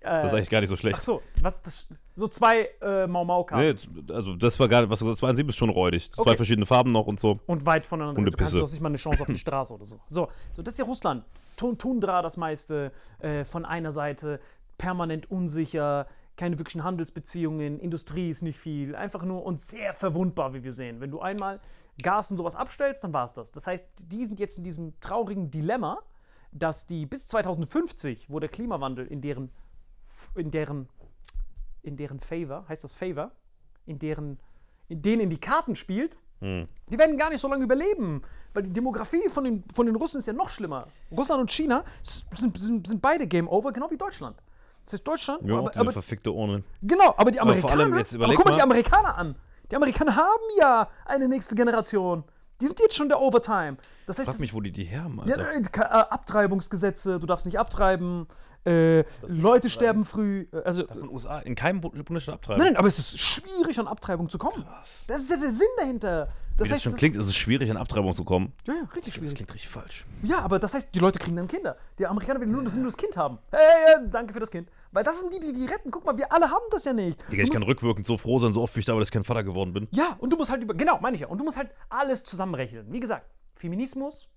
A: das ist eigentlich gar nicht so schlecht.
B: Ach so, was das, so zwei äh, Mau Mau
A: Nee, also das war gar nicht, was war an sieben ist schon räudig. Zwei
B: Okay.
A: verschiedene Farben noch und so.
B: und weit voneinander.
A: Hundepisse.
B: Du kannst du hast nicht mal eine Chance auf die Straße oder so. So, so das ist ja Russland. Tun- Tundra das meiste äh, von einer Seite, permanent unsicher, keine wirklichen Handelsbeziehungen, Industrie ist nicht viel, einfach nur und sehr verwundbar, wie wir sehen. Wenn du einmal Gas und sowas abstellst, dann war es das. Das heißt, die sind jetzt in diesem traurigen Dilemma, dass die bis 2050, wo der Klimawandel in deren, in deren, in deren Favor, heißt das Favor, in deren, in denen in die Karten spielt, die werden gar nicht so lange überleben, weil die Demografie von den, von den Russen ist ja noch schlimmer. Russland und China sind, sind, sind beide Game Over, genau wie Deutschland. Das heißt, Deutschland,
A: Ja,
B: aber,
A: diese
B: aber,
A: verfickte Urne.
B: genau, aber die
A: Aber vor
B: Amerikaner,
A: allem jetzt
B: aber guck mal die
A: mal-
B: Amerikaner an. Die Amerikaner haben ja eine nächste Generation. Die sind jetzt schon der Overtime. Das heißt,
A: Frag mich, wo die die her haben,
B: ja,
A: Alter.
B: äh, Ka- äh, Abtreibungsgesetze, du darfst nicht abtreiben. Äh, Leute sterben früh. Äh, also,
A: Von USA in keinem Bu- Bundesstaat abtreiben.
B: nein, nein, aber es ist schwierig, an Abtreibung zu kommen. Das ist ja der Sinn dahinter. Das
A: Wie das schon klingt, ist es schwierig, an Abtreibung zu kommen.
B: Ja, ja, richtig
A: Das
B: schwierig.
A: klingt richtig falsch.
B: Ja, aber das heißt, die Leute kriegen dann Kinder. Die Amerikaner will nur, das, nur das Kind haben. Hey, danke für das Kind. Weil das sind die, die die retten. Guck mal, wir alle haben das ja nicht.
A: Digga, ich kann rückwirkend so froh sein, so oft wie ich da, dass ich kein Vater geworden bin.
B: Ja, und du musst halt über. Genau, meine ich ja. Und du musst halt alles zusammenrechnen. Wie gesagt, Feminismus,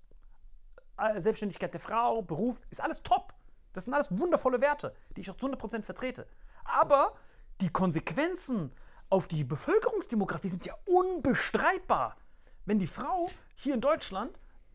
B: äh, Selbstständigkeit der Frau, Beruf, ist alles top. Das sind alles wundervolle Werte, die ich auch zu 100% vertrete. Aber die Konsequenzen auf die Bevölkerungsdemografie sind ja unbestreitbar. Wenn die Frau hier in Deutschland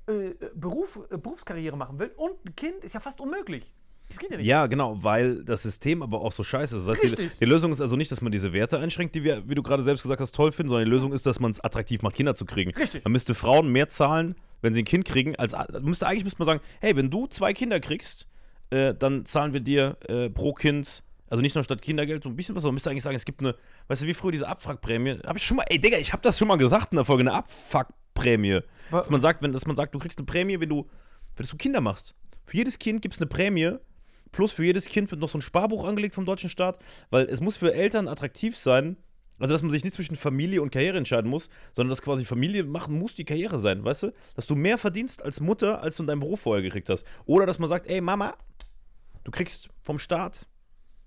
B: äh, Beruf, äh, Berufskarriere machen will und ein Kind, ist ja fast unmöglich. Das geht ja nicht.
A: Ja, genau, weil das System aber auch so scheiße ist. Das heißt, die, die Lösung ist also nicht, dass man diese Werte einschränkt, die wir, wie du gerade selbst gesagt hast, toll finden, sondern die Lösung ist, dass man es attraktiv macht, Kinder zu kriegen.
B: Richtig.
A: Man müsste Frauen mehr zahlen, wenn sie ein Kind kriegen, als müsste eigentlich müsste man sagen, hey, wenn du zwei Kinder kriegst, äh, dann zahlen wir dir äh, pro Kind, also nicht nur statt Kindergeld, so ein bisschen was, sondern man müsste eigentlich sagen, es gibt eine, weißt du, wie früher diese Abfuckprämie, habe ich schon mal, ey Digga, ich habe das schon mal gesagt in der Folge, eine Abfuckprämie. Dass man sagt, wenn, dass man sagt, du kriegst eine Prämie, wenn du, wenn du Kinder machst. Für jedes Kind gibt es eine Prämie, plus für jedes Kind wird noch so ein Sparbuch angelegt vom deutschen Staat, weil es muss für Eltern attraktiv sein, also dass man sich nicht zwischen Familie und Karriere entscheiden muss, sondern dass quasi Familie machen muss die Karriere sein, weißt du? Dass du mehr verdienst als Mutter, als du in deinem Beruf vorher gekriegt hast. Oder dass man sagt, ey Mama, du kriegst vom Staat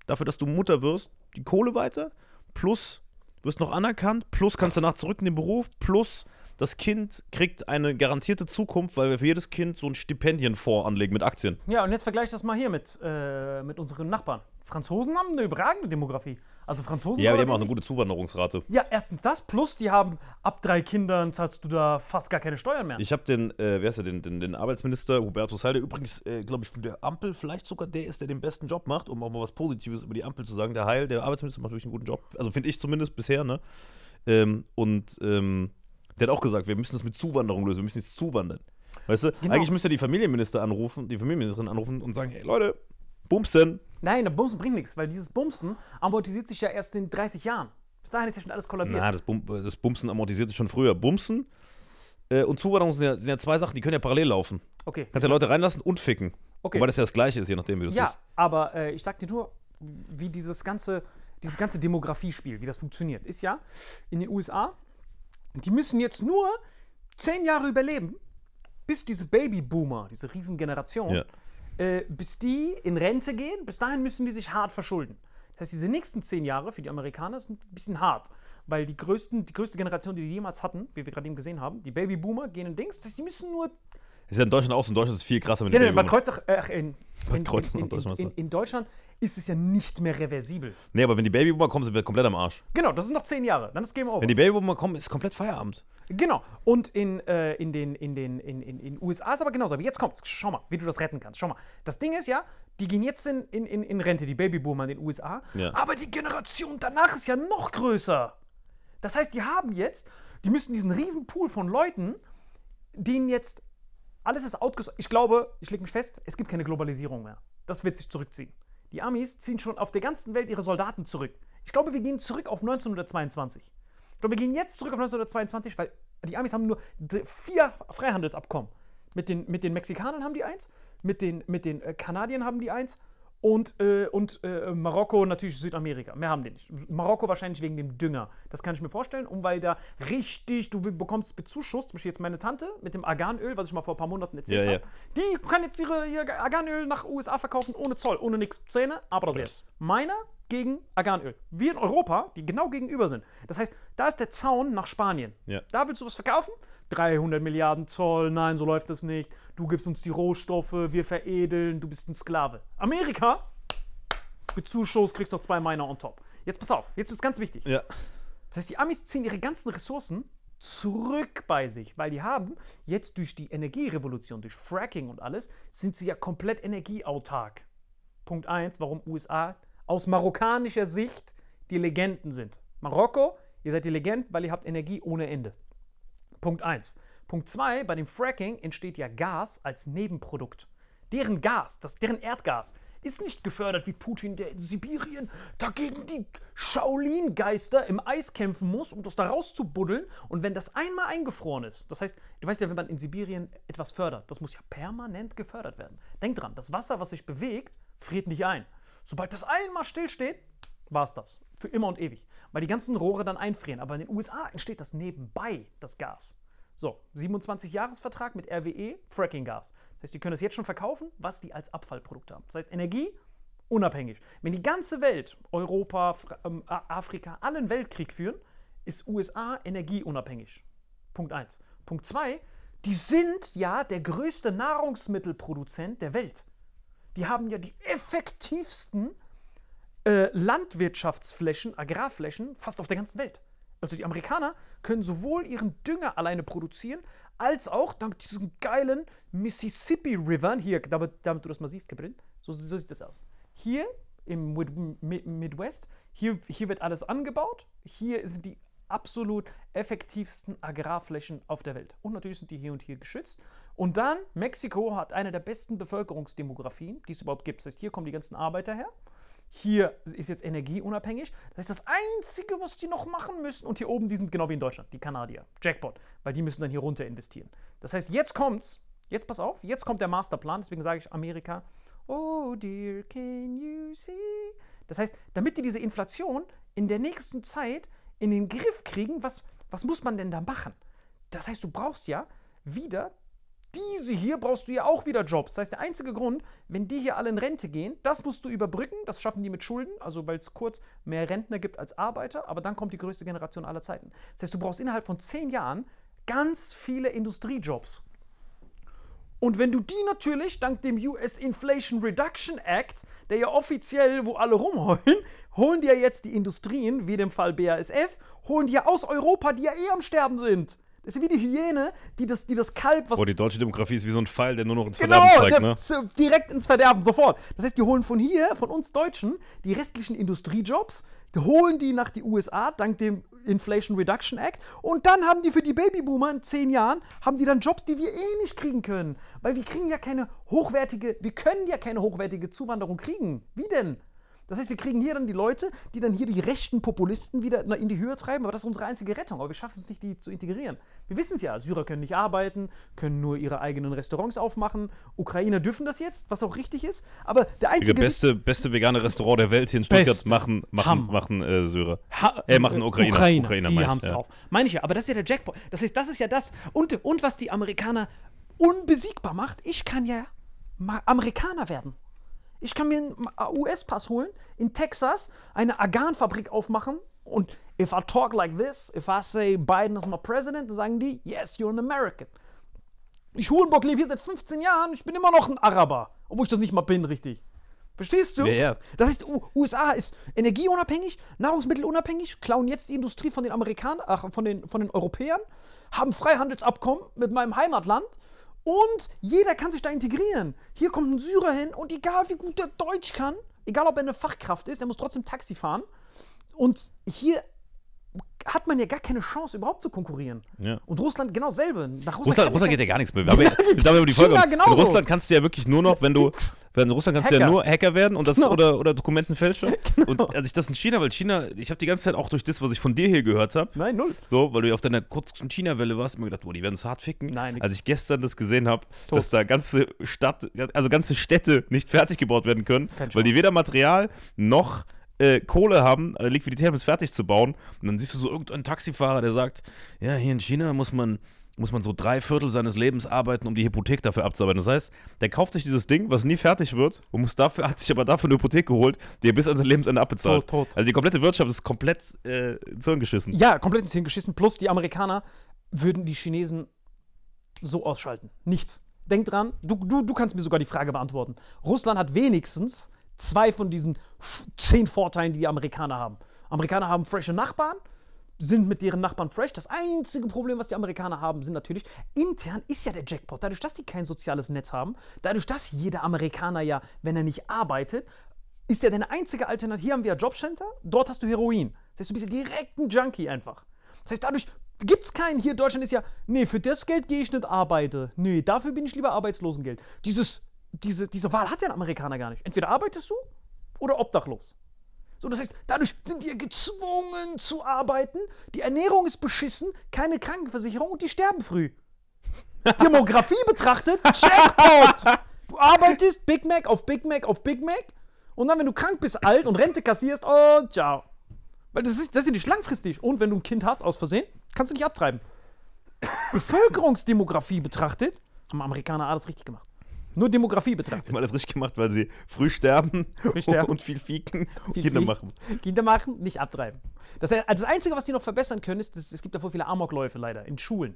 A: dafür, dass du Mutter wirst, die Kohle weiter, plus wirst noch anerkannt, plus kannst danach zurück in den Beruf, plus das Kind kriegt eine garantierte Zukunft, weil wir für jedes Kind so einen Stipendienfonds anlegen mit Aktien.
B: Ja, und jetzt vergleich das mal hier mit, äh, mit unseren Nachbarn. Franzosen haben eine überragende Demografie. Also Franzosen
A: Ja, aber die haben auch eine gute Zuwanderungsrate.
B: Ja, erstens das, plus die haben ab drei Kindern zahlst du da fast gar keine Steuern mehr.
A: Ich habe den, äh, wer ist der, den, den, den Arbeitsminister Hubertus Heil, der übrigens, äh, glaube ich, von der Ampel vielleicht sogar der ist, der den besten Job macht, um auch mal was Positives über die Ampel zu sagen. Der Heil, der Arbeitsminister, macht wirklich einen guten Job. Also finde ich zumindest bisher, ne? Ähm, und ähm, der hat auch gesagt, wir müssen das mit Zuwanderung lösen, wir müssen jetzt zuwandern. Weißt du,
B: Genau.
A: eigentlich müsste die Familienminister anrufen, die Familienministerin anrufen und sagen, hey Leute, Bumsen.
B: Nein, der Bumsen bringt nichts, weil dieses Bumsen amortisiert sich ja erst in 30 Jahren. Bis dahin ist ja schon alles kollabiert.
A: Na, das, Bum das Bumsen amortisiert sich schon früher. Bumsen äh, und Zuwanderung sind ja, sind ja zwei Sachen, die können ja parallel laufen.
B: Okay.
A: Kannst ja Leute reinlassen und ficken.
B: Okay.
A: Wobei das ja das Gleiche ist, je nachdem, wie du es
B: Ja,
A: siehst.
B: aber äh, ich sag dir nur, wie dieses ganze, dieses ganze Demografiespiel, wie das funktioniert, ist ja in den USA, die müssen jetzt nur zehn Jahre überleben, bis diese Babyboomer, diese Riesengeneration,
A: Ja.
B: Äh, bis die in Rente gehen, bis dahin müssen die sich hart verschulden. Das heißt, diese nächsten zehn Jahre für die Amerikaner sind ein bisschen hart, weil die, größten, die größte Generation, die die jemals hatten, wie wir gerade eben gesehen haben, die Babyboomer gehen in Dings, das heißt, die müssen nur
A: Ist ja in Deutschland auch so. In Deutschland ist es viel krasser mit
B: ja,
A: den
B: nein, Bad. Kreuznach, äh, in, in, in, in,
A: Deutschland,
B: ist es ja nicht mehr reversibel.
A: Nee, aber wenn die Babyboomer kommen, sind wir komplett am Arsch.
B: Genau, das sind noch zehn Jahre, dann ist Game Over.
A: Wenn die Babyboomer kommen, ist komplett Feierabend.
B: Genau. Und in, äh, in den in den in, in, in USA ist aber genauso. Aber jetzt kommt's. Schau mal, wie du das retten kannst. Schau mal. Das Ding ist ja, die gehen jetzt in, in, in, in Rente, die Babyboomer in den USA.
A: Ja.
B: Aber die Generation danach ist ja noch größer. Das heißt, die haben jetzt, die müssen diesen riesen Pool von Leuten, denen jetzt alles ist outgesourced. Ich glaube, ich lege mich fest, es gibt keine Globalisierung mehr. Das wird sich zurückziehen. Die Amis ziehen schon auf der ganzen Welt ihre Soldaten zurück. Ich glaube, wir gehen zurück auf 1922. Ich glaube, wir gehen jetzt zurück auf 1922, weil die Amis haben nur vier Freihandelsabkommen. Mit den, mit den Mexikanern haben die eins, mit den, mit den äh, Kanadiern haben die eins und, äh, und äh, Marokko natürlich Südamerika. Mehr haben die nicht. Marokko wahrscheinlich wegen dem Dünger. Das kann ich mir vorstellen, um weil da richtig, du bekommst bezuschusst, zum Beispiel jetzt meine Tante mit dem Arganöl, was ich mal vor ein paar Monaten erzählt
A: Ja, ja.
B: habe. Die kann jetzt ihre, ihr Arganöl nach USA verkaufen, ohne Zoll, ohne nix. Zähne, aber das jetzt. Meiner gegen Arganöl. Wir in Europa, die genau gegenüber sind. Das heißt, da ist der Zaun nach Spanien.
A: Ja.
B: Da willst du was verkaufen? 300 Milliarden Zoll, nein, so läuft das nicht. Du gibst uns die Rohstoffe, wir veredeln, du bist ein Sklave. Amerika, Bezuschuss, kriegst noch zwei Miner on top. Jetzt pass auf, jetzt ist ganz wichtig.
A: Ja.
B: Das heißt, die Amis ziehen ihre ganzen Ressourcen zurück bei sich, weil die haben jetzt durch die Energierevolution, durch Fracking und alles, sind sie ja komplett energieautark. Punkt 1, warum USA aus marokkanischer Sicht die Legenden sind. Marokko, ihr seid die Legenden, weil ihr habt Energie ohne Ende. Punkt 1. Punkt 2, bei dem Fracking entsteht ja Gas als Nebenprodukt. Deren Gas, das, deren Erdgas, ist nicht gefördert wie Putin, der in Sibirien dagegen die Shaolin-Geister im Eis kämpfen muss, um das da rauszubuddeln. Und wenn das einmal eingefroren ist, das heißt, du weißt ja, wenn man in Sibirien etwas fördert, das muss ja permanent gefördert werden. Denk dran, das Wasser, was sich bewegt, friert nicht ein. Sobald das einmal stillsteht, war es das. Für immer und ewig. Weil die ganzen Rohre dann einfrieren. Aber in den USA entsteht das nebenbei, das Gas. So, 27-Jahres-Vertrag mit RWE, Fracking-Gas. Das heißt, die können es jetzt schon verkaufen, was die als Abfallprodukt haben. Das heißt, Energie unabhängig. Wenn die ganze Welt, Europa, ähm, Afrika, allen Weltkrieg führen, ist USA energieunabhängig. Punkt 1. Punkt 2, die sind ja der größte Nahrungsmittelproduzent der Welt. Die haben ja die effektivsten äh, Landwirtschaftsflächen, Agrarflächen fast auf der ganzen Welt. Also die Amerikaner können sowohl ihren Dünger alleine produzieren, als auch dank diesem geilen Mississippi River, hier, damit, damit du das mal siehst, Gabriel, so, so sieht das aus. Hier im Mid Midwest, hier, hier wird alles angebaut, hier sind die absolut effektivsten Agrarflächen auf der Welt. Und natürlich sind die hier und hier geschützt. Und dann, Mexiko hat eine der besten Bevölkerungsdemografien, die es überhaupt gibt. Das heißt, hier kommen die ganzen Arbeiter her. Hier ist jetzt energieunabhängig. Das ist das Einzige, was die noch machen müssen. Und hier oben, die sind genau wie in Deutschland, die Kanadier. Jackpot. Weil die müssen dann hier runter investieren. Das heißt, jetzt kommt's. Jetzt pass auf, jetzt kommt der Masterplan. Deswegen sage ich Amerika. Oh dear, can you see? Das heißt, damit die diese Inflation in der nächsten Zeit in den Griff kriegen, was, was muss man denn da machen? Das heißt, du brauchst ja wieder diese hier brauchst du ja auch wieder Jobs. Das heißt, der einzige Grund, wenn die hier alle in Rente gehen, das musst du überbrücken. Das schaffen die mit Schulden, also weil es kurz mehr Rentner gibt als Arbeiter. Aber dann kommt die größte Generation aller Zeiten. Das heißt, du brauchst innerhalb von zehn Jahren ganz viele Industriejobs. Und wenn du die natürlich dank dem US Inflation Reduction Act, der ja offiziell, wo alle rumheulen, holen die ja jetzt die Industrien, wie dem Fall BASF, holen die ja aus Europa, die ja eh am Sterben sind. Das ist wie die Hyäne, die das, die das Kalb, was
A: Boah, die deutsche Demografie ist wie so ein Pfeil, der nur noch ins
B: Genau,
A: Verderben zeigt,
B: der-
A: ne?
B: z- direkt ins Verderben, sofort. Das heißt, die holen von hier, von uns Deutschen, die restlichen Industriejobs, die holen die nach die USA, dank dem Inflation Reduction Act. Und dann haben die für die Babyboomer in zehn Jahren, haben die dann Jobs, die wir eh nicht kriegen können. Weil wir kriegen ja keine hochwertige, wir können ja keine hochwertige Zuwanderung kriegen. Wie denn? Das heißt, wir kriegen hier dann die Leute, die dann hier die rechten Populisten wieder in die Höhe treiben, aber das ist unsere einzige Rettung. Aber wir schaffen es nicht, die zu integrieren. Wir wissen es ja, Syrer können nicht arbeiten, können nur ihre eigenen Restaurants aufmachen. Ukrainer dürfen das jetzt, was auch richtig ist. Aber der einzige.
A: beste, beste vegane Restaurant der Welt hier in Stuttgart
B: Beste.
A: machen, machen, machen äh, Syrer.
B: Ha
A: Äh, machen Ukrainer.
B: Ukrainer,
A: Ukrainer
B: die
A: meine ich,
B: haben es
A: ja.
B: drauf. Meine ich ja, aber das ist ja der Jackpot. Das heißt, das ist ja das. Und, und was die Amerikaner unbesiegbar macht, ich kann ja Amerikaner werden. Ich kann mir einen US-Pass holen, in Texas eine Agarnfabrik aufmachen und if I talk like this, if I say Biden is my president, dann sagen die, yes, you're an American. Ich Hurenbock lebe hier seit 15 Jahren, ich bin immer noch ein Araber, obwohl ich das nicht mal bin, richtig. Verstehst du?
A: Ja, ja.
B: Das heißt, USA ist energieunabhängig, nahrungsmittelunabhängig, klauen jetzt die Industrie von den Amerikanern, von den, von den Europäern, haben Freihandelsabkommen mit meinem Heimatland und jeder kann sich da integrieren. Hier kommt ein Syrer hin und egal wie gut er Deutsch kann, egal ob er eine Fachkraft ist, er muss trotzdem Taxi fahren. Und hier hat man ja gar keine Chance, überhaupt zu konkurrieren.
A: Ja.
B: Und Russland genau selbe. Nach
A: Russland, Russland
B: kein-
A: geht ja gar nichts mehr. Wir haben ja, die
B: China
A: Folge. In
B: genauso.
A: Russland kannst du ja wirklich nur noch, wenn du. Wenn Russland kannst du ja
B: Hacker.
A: nur Hacker werden und das
B: Genau.
A: oder, oder Dokumentenfälscher. Und als ich das in China, weil China, ich habe die ganze Zeit auch durch das, was ich von dir hier gehört habe,
B: Nein, null.
A: so, weil du ja auf deiner kurzen China-Welle warst, mir gedacht, boah, die werden es hart ficken.
B: Nein, nix.
A: Als ich gestern das gesehen habe, dass da ganze Stadt, also ganze Städte nicht fertig gebaut werden können, weil die weder Material noch äh, Kohle haben, äh, Liquidität, um es fertig zu bauen. Und dann siehst du so irgendeinen Taxifahrer, der sagt, ja, hier in China muss man muss man so drei Viertel seines Lebens arbeiten, um die Hypothek dafür abzuarbeiten. Das heißt, der kauft sich dieses Ding, was nie fertig wird, und muss dafür, hat sich aber dafür eine Hypothek geholt, die er bis an sein Lebensende abbezahlt.
B: Tot, tot.
A: Also die komplette Wirtschaft ist komplett äh, ins Hirn geschissen.
B: Ja, komplett ins Hirn geschissen. Plus die Amerikaner würden die Chinesen so ausschalten. Nichts. Denk dran, du, du, du kannst mir sogar die Frage beantworten. Russland hat wenigstens zwei von diesen zehn Vorteilen, die die Amerikaner haben. Amerikaner haben frische Nachbarn, sind mit deren Nachbarn fresh. Das einzige Problem, was die Amerikaner haben, sind natürlich, intern ist ja der Jackpot. Dadurch, dass die kein soziales Netz haben, dadurch, dass jeder Amerikaner ja, wenn er nicht arbeitet, ist ja deine einzige Alternative. Hier haben wir ja Jobcenter, dort hast du Heroin. Das heißt, du bist ja direkt ein Junkie einfach. Das heißt, dadurch gibt es keinen. Hier in Deutschland ist ja, nee, für das Geld gehe ich nicht arbeiten. Nee, dafür bin ich lieber Arbeitslosengeld. Dieses, diese, diese Wahl hat ja ein Amerikaner gar nicht. Entweder arbeitest du oder obdachlos. So, das heißt, dadurch sind die ja gezwungen zu arbeiten. Die Ernährung ist beschissen, keine Krankenversicherung und die sterben früh. Demografie betrachtet, Jackpot! Du arbeitest Big Mac auf Big Mac auf Big Mac und dann, wenn du krank bist, alt und Rente kassierst, oh, ciao. Weil das ist, das ist ja nicht langfristig. Und wenn du ein Kind hast, aus Versehen, kannst du nicht abtreiben. Bevölkerungsdemografie betrachtet, haben Amerikaner alles richtig gemacht. Nur Demografie betrachtet.
A: Die haben alles richtig gemacht, weil sie früh sterben,
B: sterben.
A: und viel fieken und
B: Viel
A: Kinder
B: Vieh.
A: machen.
B: Kinder machen, nicht abtreiben. Das, also das Einzige, was die noch verbessern können, ist, es gibt davor viele Amokläufe leider in Schulen.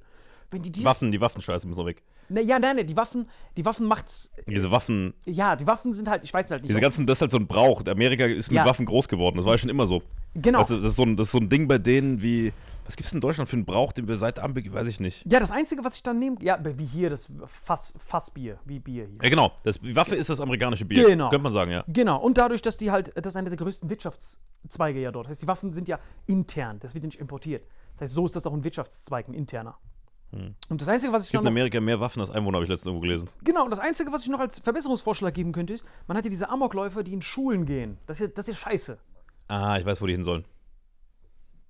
B: Wenn die dieses,
A: Waffen, die Waffenscheiße müssen weg.
B: Ne, ja, nein, nein, die Waffen, die Waffen macht's.
A: Diese Waffen,
B: Ja, die Waffen sind halt, ich weiß halt nicht.
A: diese ganzen, das ist halt so ein Brauch. Amerika ist mit
B: Ja.
A: Waffen groß geworden. Das war ja schon immer so.
B: Genau.
A: Du, das, ist so ein, das ist so ein Ding bei denen wie. Was gibt es in Deutschland für einen Brauch, den wir seit Anbeginn, weiß ich nicht.
B: ja, das Einzige, was ich dann nehme, ja, wie hier, das Fass, Fassbier, wie Bier hier.
A: Ja, genau. Das, die Waffe ist das amerikanische Bier.
B: Genau.
A: Könnte man sagen, ja.
B: Genau, und dadurch, dass die halt, das ist einer der größten Wirtschaftszweige ja dort. Das heißt, die Waffen sind ja intern, das wird ja nicht importiert. Das heißt, so ist das auch ein Wirtschaftszweig, ein interner. Und das Einzige, was ich
A: Es gibt
B: noch
A: in Amerika mehr Waffen als Einwohner, habe ich letztens irgendwo gelesen.
B: Genau, und das Einzige, was ich noch als Verbesserungsvorschlag geben könnte, ist, man hat ja diese Amokläufer, die in Schulen gehen. Das ist ja, das ist ja scheiße.
A: Ah, ich weiß, wo die hin sollen.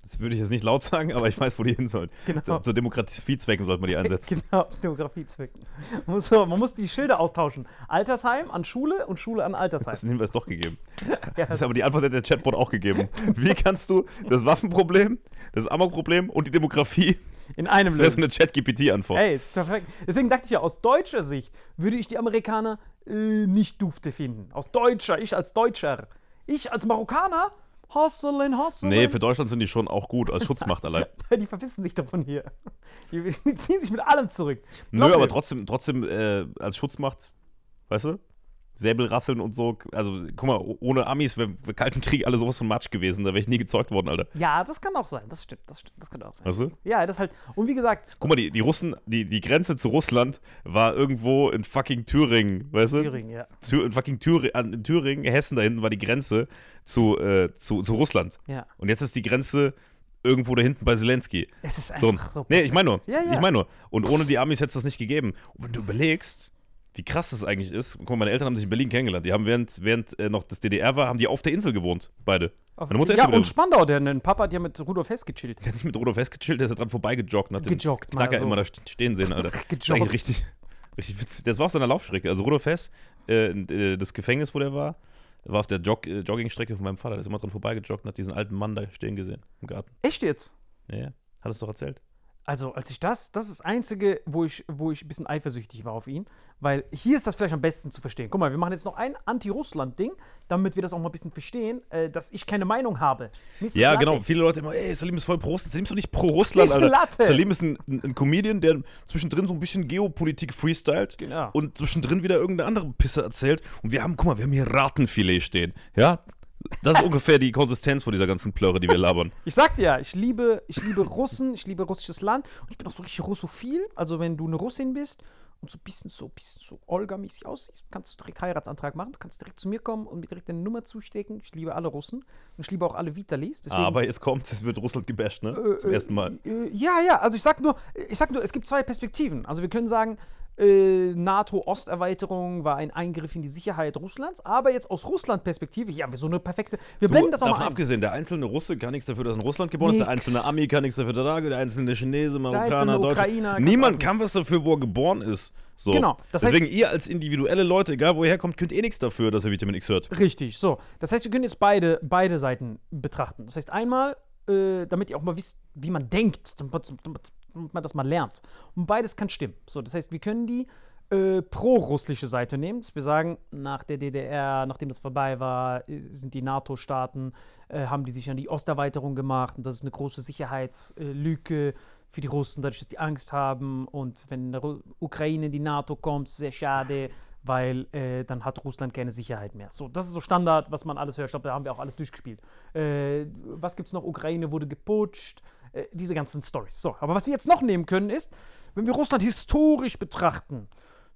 A: Das würde ich jetzt nicht laut sagen, aber ich weiß, wo die hin sollen.
B: Genau.
A: Zu, zu Demokratiezwecken sollte man die einsetzen.
B: Genau, aus Demografiezwecken. Man muss, so, man muss die Schilder austauschen. Altersheim an Schule und Schule an Altersheim.
A: Das ist den Hinweis doch gegeben.
B: Ja.
A: Das ist aber die Antwort hat der Chatbot auch gegeben. Wie kannst du das Waffenproblem, das Amokproblem und die Demografie,
B: In einem
A: das ist
B: Löwen.
A: eine Chat-GPT-Antwort.
B: Ey, ist perfekt. Deswegen dachte ich ja, aus deutscher Sicht würde ich die Amerikaner äh, nicht dufte finden. Aus deutscher, ich als Deutscher. Ich als Marokkaner, hustlen, hustlen.
A: Nee, für Deutschland sind die schon auch gut als Schutzmacht allein.
B: die verpissen sich davon hier. Die, die ziehen sich mit allem zurück.
A: Nö,
B: Glaub
A: aber
B: mir.
A: trotzdem, trotzdem äh, als Schutzmacht, weißt du? Säbelrasseln und so. Also, guck mal, ohne Amis wäre wär Kalten Krieg alle sowas von Matsch gewesen. Da wäre ich nie gezeugt worden, Alter.
B: Ja, das kann auch sein. Das stimmt. Das, stimmt, das kann auch sein.
A: Weißt du?
B: Ja, das halt. Und wie gesagt,
A: Guck mal, die, die Russen, die, die Grenze zu Russland war irgendwo in fucking Thüringen, weißt du?
B: Thüringen, ja.
A: Thür, in fucking Thüringen, in Thüringen, Hessen da hinten war die Grenze zu, äh, zu, zu Russland.
B: Ja.
A: Und jetzt ist die Grenze irgendwo da hinten bei Zelensky.
B: Es ist
A: So,
B: einfach so.
A: nee, ich meine nur.
B: Ja, ja.
A: Ich meine nur. Und ohne die Amis hätte es das nicht gegeben. Und wenn du überlegst, wie krass das eigentlich ist. Guck mal, meine Eltern haben sich in Berlin kennengelernt. Die haben während, während äh, noch das DDR war, haben die auf der Insel gewohnt, beide.
B: Auf-
A: Meine Mutter ist
B: ja, und Spandau, der, der Papa hat ja mit Rudolf Hess gechillt.
A: der hat nicht mit Rudolf festgechillt, der ist da dran vorbeigejoggt. Hat den
B: Gejoggt,
A: Knacker
B: so.
A: immer da st- stehen sehen, Alter. Das
B: Gejoggt.
A: eigentlich richtig, richtig witzig. Das war auf seiner Laufstrecke. Also Rudolf Hess, äh, äh, das Gefängnis, wo der war, war auf der Jog äh, Joggingstrecke von meinem Vater. Der ist immer dran vorbeigejoggt und hat diesen alten Mann da stehen gesehen im Garten.
B: Echt jetzt?
A: Ja, ja. Hat es doch erzählt.
B: Also, als ich das, das ist das Einzige, wo ich, wo ich ein bisschen eifersüchtig war auf ihn. Weil hier ist das vielleicht am besten zu verstehen. Guck mal, wir machen jetzt noch ein Anti-Russland-Ding, damit wir das auch mal ein bisschen verstehen, äh, dass ich keine Meinung habe.
A: Ja,
B: Latte.
A: genau. Viele Leute immer, ey, Salim ist voll pro Russland. Salim ist doch nicht pro Russland, Alter.
B: Latte.
A: Salim ist ein, ein, ein Comedian, der zwischendrin so ein bisschen Geopolitik freestylt
B: Genau.
A: und zwischendrin wieder irgendeine andere Pisse erzählt. Und wir haben, guck mal, wir haben hier Ratenfilet stehen. Ja? Das ist ungefähr die Konsistenz von dieser ganzen Plörre, die wir labern.
B: Ich sag dir ja, ich liebe, ich liebe Russen, ich liebe russisches Land und ich bin auch so richtig russophil. Also wenn du eine Russin bist und so ein bisschen so, bisschen so Olga-mäßig aussiehst, kannst du direkt Heiratsantrag machen, du kannst direkt zu mir kommen und mir direkt deine Nummer zustecken. Ich liebe alle Russen und ich liebe auch alle Vitalis. Deswegen,
A: Aber jetzt kommt, es wird Russland gebasht, ne? Zum ersten Mal.
B: Äh, ja, ja, also ich sag nur, ich sag nur, es gibt zwei Perspektiven. Also wir können sagen, äh, NATO-Osterweiterung war ein Eingriff in die Sicherheit Russlands, aber jetzt aus Russland-Perspektive, ja, wir so eine perfekte. Wir blenden das nochmal ein.
A: abgesehen, der einzelne Russe kann nichts dafür, dass er in Russland geboren ist, der
B: Nix.
A: einzelne Ami kann nichts dafür, er der einzelne Chinese, Marokkaner, Deutscher. Niemand kann was dafür, wo er geboren ist. So.
B: Genau, das heißt-
A: Deswegen, ihr als individuelle Leute, egal wo ihr herkommt, könnt eh nichts dafür, dass ihr Vitamin X hört.
B: Richtig, so. Das heißt, wir können jetzt beide, beide Seiten betrachten. Das heißt, einmal, äh, damit ihr auch mal wisst, wie man denkt, damit, man das mal lernt. Und beides kann stimmen. So, das heißt, wir können die äh, pro-russische Seite nehmen, wir sagen, nach der DDR, nachdem das vorbei war, äh, sind die NATO-Staaten, äh, haben die sich an die Osterweiterung gemacht und das ist eine große Sicherheitslücke für die Russen, dadurch, dass die Angst haben und wenn Ru- Ukraine in die NATO kommt, sehr schade, weil äh, dann hat Russland keine Sicherheit mehr. So, das ist so Standard, was man alles hört. Ich glaube, da haben wir auch alles durchgespielt. Äh, was gibt's noch? Ukraine wurde geputscht, äh, diese ganzen Stories. So, aber was wir jetzt noch nehmen können ist, wenn wir Russland historisch betrachten,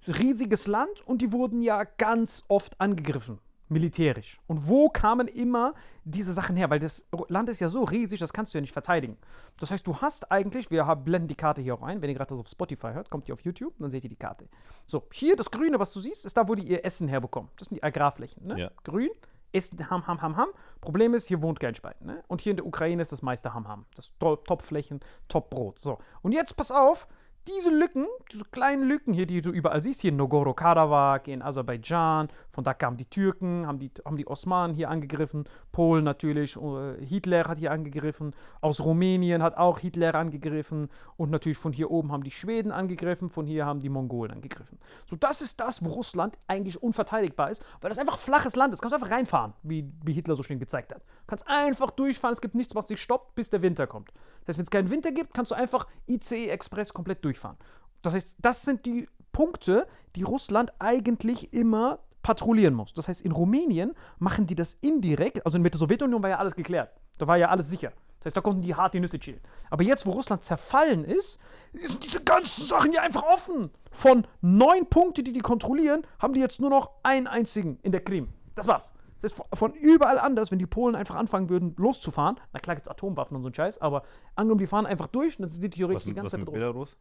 B: riesiges Land und die wurden ja ganz oft angegriffen, militärisch. Und wo kamen immer diese Sachen her? Weil das Land ist ja so riesig, das kannst du ja nicht verteidigen. Das heißt, du hast eigentlich, wir haben, blenden die Karte hier auch ein, wenn ihr gerade das auf Spotify hört, kommt ihr auf YouTube, dann seht ihr die Karte. So, hier das Grüne, was du siehst, ist da, wo die ihr Essen herbekommen. Das sind die Agrarflächen. Ne?
A: Ja.
B: Grün, Essen, Ham, Ham, Ham, Ham. Problem ist, hier wohnt kein Schwein. Ne? Und hier in der Ukraine ist das meiste Ham, Ham. Das to Top-Flächen, Top-Brot. So, und jetzt pass auf, diese Lücken, diese kleinen Lücken hier, die du überall siehst, hier in Nogorod-Karabakh, in Aserbaidschan, von da kamen die Türken, haben die, haben die Osmanen hier angegriffen, Polen natürlich, äh, Hitler hat hier angegriffen, aus Rumänien hat auch Hitler angegriffen und natürlich von hier oben haben die Schweden angegriffen, von hier haben die Mongolen angegriffen. So, das ist das, wo Russland eigentlich unverteidigbar ist, weil das einfach flaches Land ist. Kannst du einfach reinfahren, wie, wie Hitler so schön gezeigt hat. Kannst einfach durchfahren, es gibt nichts, was dich stoppt, bis der Winter kommt. Das heißt, wenn es keinen Winter gibt, kannst du einfach ICE Express komplett durchfahren. Das heißt, das sind die Punkte, die Russland eigentlich immer patrouillieren muss. Das heißt, in Rumänien machen die das indirekt, also mit der Sowjetunion war ja alles geklärt. Da war ja alles sicher. Das heißt, da konnten die hart die Nüsse chillen. Aber jetzt, wo Russland zerfallen ist, sind diese ganzen Sachen ja einfach offen. Von neun Punkten, die die kontrollieren, haben die jetzt nur noch einen einzigen in der Krim. Das war's. Das ist von überall anders, wenn die Polen einfach anfangen würden, loszufahren. Na klar gibt es Atomwaffen und so ein Scheiß, aber angenommen, die fahren einfach durch, dann sind die theoretisch
A: Was
B: die ganze
A: was
B: Zeit
A: mit. Belarus?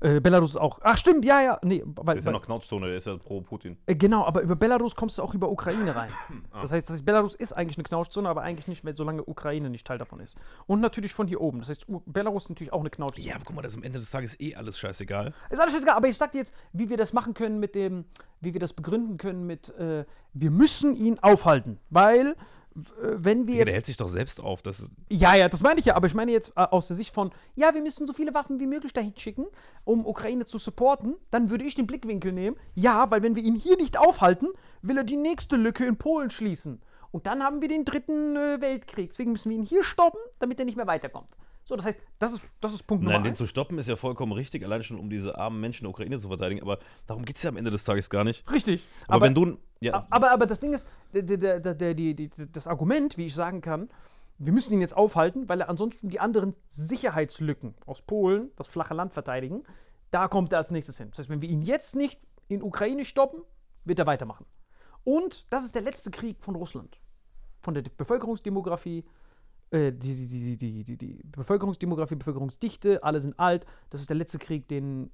B: Äh, Belarus ist auch. Ach, stimmt, ja, ja. Nee, weil,
A: ist ja noch Knautschzone, der ist ja pro Putin.
B: äh, genau, aber über Belarus kommst du auch über Ukraine rein.
A: Ah.
B: Das heißt, das heißt, Belarus ist eigentlich eine Knautschzone, aber eigentlich nicht, weil solange Ukraine nicht Teil davon ist. Und natürlich von hier oben. Das heißt, U- Belarus ist natürlich auch eine Knautschzone.
A: Ja, aber guck mal, das ist am Ende des Tages eh alles scheißegal.
B: Ist alles scheißegal, aber ich sag dir jetzt, wie wir das machen können mit dem, wie wir das begründen können mit, äh, wir müssen ihn aufhalten. Weil, wenn wir
A: Ja, der
B: jetzt.
A: hält sich doch selbst auf. Das
B: Ja, ja, das meine ich ja, aber ich meine jetzt äh, aus der Sicht von, ja, wir müssen so viele Waffen wie möglich dahin schicken, um Ukraine zu supporten, dann würde ich den Blickwinkel nehmen, ja, weil wenn wir ihn hier nicht aufhalten, will er die nächste Lücke in Polen schließen. Und dann haben wir den dritten äh, Weltkrieg. Deswegen müssen wir ihn hier stoppen, damit er nicht mehr weiterkommt. So, das heißt, das ist, das ist Punkt
A: Nein,
B: Nummer
A: den
B: eins.
A: zu stoppen ist ja vollkommen richtig, allein schon um diese armen Menschen in der Ukraine zu verteidigen. Aber darum geht es ja am Ende des Tages gar nicht.
B: Richtig.
A: Aber, wenn du. Ja,
B: Aber, aber das Ding ist, der, der, der, das Argument, wie ich sagen kann, wir müssen ihn jetzt aufhalten, weil er ansonsten die anderen Sicherheitslücken aus Polen, das flache Land verteidigen, da kommt er als nächstes hin. Das heißt, wenn wir ihn jetzt nicht in Ukraine stoppen, wird er weitermachen. Und das ist der letzte Krieg von Russland. Von der Bevölkerungsdemografie, die, die, die, die, die, Bevölkerungsdemografie, Bevölkerungsdichte, alle sind alt. Das ist der letzte Krieg, den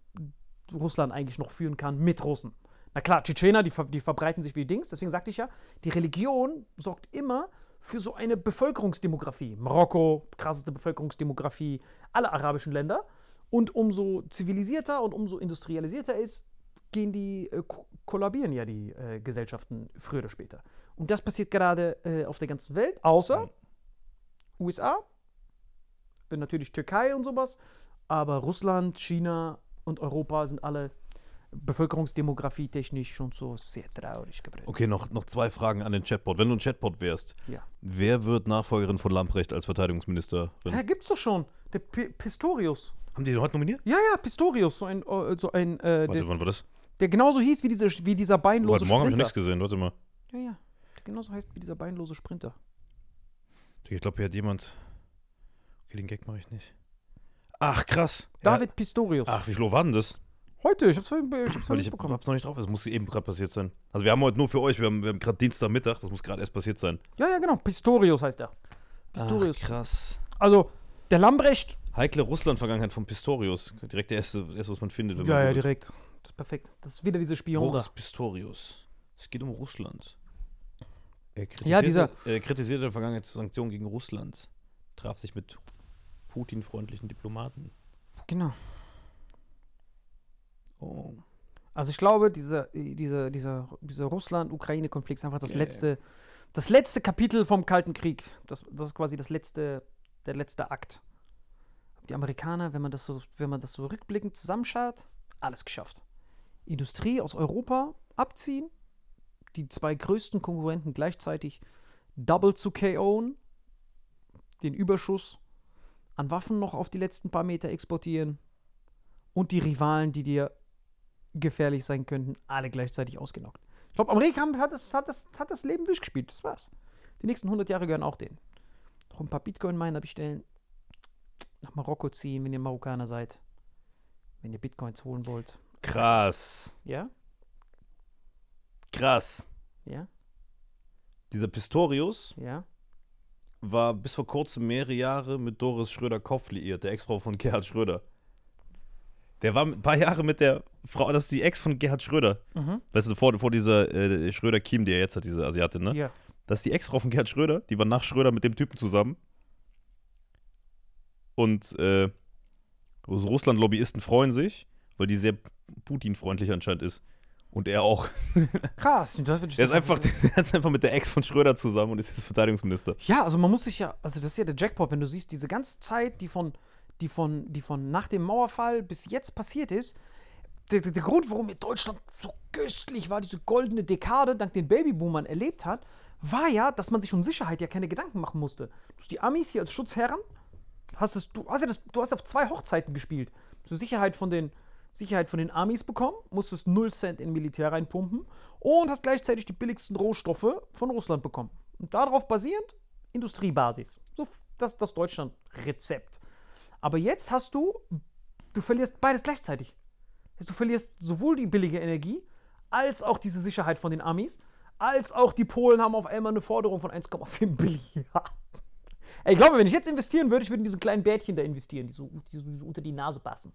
B: Russland eigentlich noch führen kann mit Russen. Na klar, Tschetschener, die, die verbreiten sich wie Dings. Deswegen sagte ich ja, die Religion sorgt immer für so eine Bevölkerungsdemografie. Marokko, krasseste Bevölkerungsdemografie, alle arabischen Länder. Und umso zivilisierter und umso industrialisierter ist, gehen die, äh, ko- kollabieren ja die äh, Gesellschaften früher oder später. Und das passiert gerade äh, auf der ganzen Welt, außer USA, natürlich Türkei und sowas, aber Russland, China und Europa sind alle Bevölkerungsdemografie technisch schon so sehr traurig geprägt.
A: okay, noch, noch zwei Fragen an den Chatbot. Wenn du ein Chatbot wärst,
B: Ja.
A: wer wird Nachfolgerin von Lamprecht als Verteidigungsministerin?
B: Hä, gibt's doch schon. Der P Pistorius.
A: Haben die den heute nominiert?
B: Ja, ja, Pistorius. So ein, äh, so ein äh,
A: Warte,
B: der,
A: wann war das?
B: der genauso hieß wie, diese, wie dieser beinlose
A: Heute Morgen habe ich
B: Sprinter.
A: nichts gesehen. Warte mal.
B: Ja, ja. Der genauso heißt wie dieser beinlose Sprinter.
A: Ich glaube, hier hat jemand. Okay, den Gag mache ich nicht. Ach, krass.
B: David
A: Ja.
B: Pistorius.
A: Ach, wie viel war denn das?
B: Heute, ich hab's vorhin, ich hab's
A: Weil ich
B: mitbekommen.
A: hab's noch nicht drauf. Es muss eben gerade passiert sein. Also, wir haben heute nur für euch. Wir haben, wir haben gerade Dienstagmittag. Das muss gerade erst passiert sein.
B: Ja, ja, genau. Pistorius heißt er. Pistorius.
A: krass.
B: Also, der Lambrecht.
A: Heikle Russland-Vergangenheit von Pistorius. Direkt der erste, erste was man findet. Wenn
B: Ja,
A: man
B: ja,
A: googelt.
B: direkt. Das ist perfekt. Das ist wieder diese Spion da.
A: Boris Pistorius. Es geht um Russland. Er kritisierte,
B: Ja, dieser-
A: Er kritisierte in der Vergangenheit Sanktionen gegen Russland. Traf sich mit Putin-freundlichen Diplomaten.
B: Genau.
A: Oh.
B: Also ich glaube, dieser, dieser, dieser, dieser Russland-Ukraine-Konflikt ist einfach das
A: Ja,
B: letzte, das letzte Kapitel vom Kalten Krieg. Das, das ist quasi das letzte, der letzte Akt. Die Amerikaner, wenn man das so, wenn man das so rückblickend zusammenschaut, alles geschafft. Industrie aus Europa abziehen, die zwei größten Konkurrenten gleichzeitig double zu KO'en, den Überschuss an Waffen noch auf die letzten paar Meter exportieren und die Rivalen, die dir gefährlich sein könnten, alle gleichzeitig ausgenockt. Ich glaube, Amerika hat das, hat, das, hat das Leben durchgespielt. Das war's. Die nächsten 100 Jahre gehören auch denen. Noch ein paar Bitcoin-Miner bestellen, nach Marokko ziehen, wenn ihr Marokkaner seid. Wenn ihr Bitcoins holen wollt.
A: Krass.
B: Ja?
A: Krass.
B: Ja?
A: Dieser Pistorius
B: Ja?
A: war bis vor kurzem mehrere Jahre mit Doris Schröder-Kopf liiert, der Ex-Frau von Gerhard Schröder. Der war ein paar Jahre mit der Frau, das ist die Ex von Gerhard Schröder.
B: Mhm.
A: Weißt du, vor, vor dieser äh, Schröder-Kim, die er jetzt hat, diese Asiatin, ne?
B: Ja.
A: Das ist die Ex-Frau von Gerhard Schröder, die war nach Schröder mit dem Typen zusammen. Und äh, Russland-Lobbyisten freuen sich, weil die sehr Putin-freundlich anscheinend ist. Und er auch.
B: Krass. Das wird
A: Er ist einfach, er ist einfach mit der Ex von Schröder zusammen und ist jetzt Verteidigungsminister.
B: Ja, also man muss sich ja, also das ist ja der Jackpot, wenn du siehst, diese ganze Zeit, die von, die von, die von nach dem Mauerfall bis jetzt passiert ist, der, der, der Grund, warum Deutschland so köstlich war, diese goldene Dekade dank den Babyboomern erlebt hat, war ja, dass man sich um Sicherheit ja keine Gedanken machen musste. Du hast die Amis hier als Schutzherren, hast es, du hast ja das, du hast auf zwei Hochzeiten gespielt. Zur Sicherheit von den Sicherheit von den Amis bekommen, musstest 0 Cent in Militär reinpumpen und hast gleichzeitig die billigsten Rohstoffe von Russland bekommen. Und darauf basierend Industriebasis. So, das ist das Deutschland-Rezept. Aber jetzt hast du, du verlierst beides gleichzeitig. Du verlierst sowohl die billige Energie, als auch diese Sicherheit von den Amis, als auch die Polen haben auf einmal eine Forderung von 1,5 Billiarden. Ey, glaube, wenn ich jetzt investieren würde, ich würde in diese kleinen Bärtchen da investieren, die so, die so unter die Nase passen.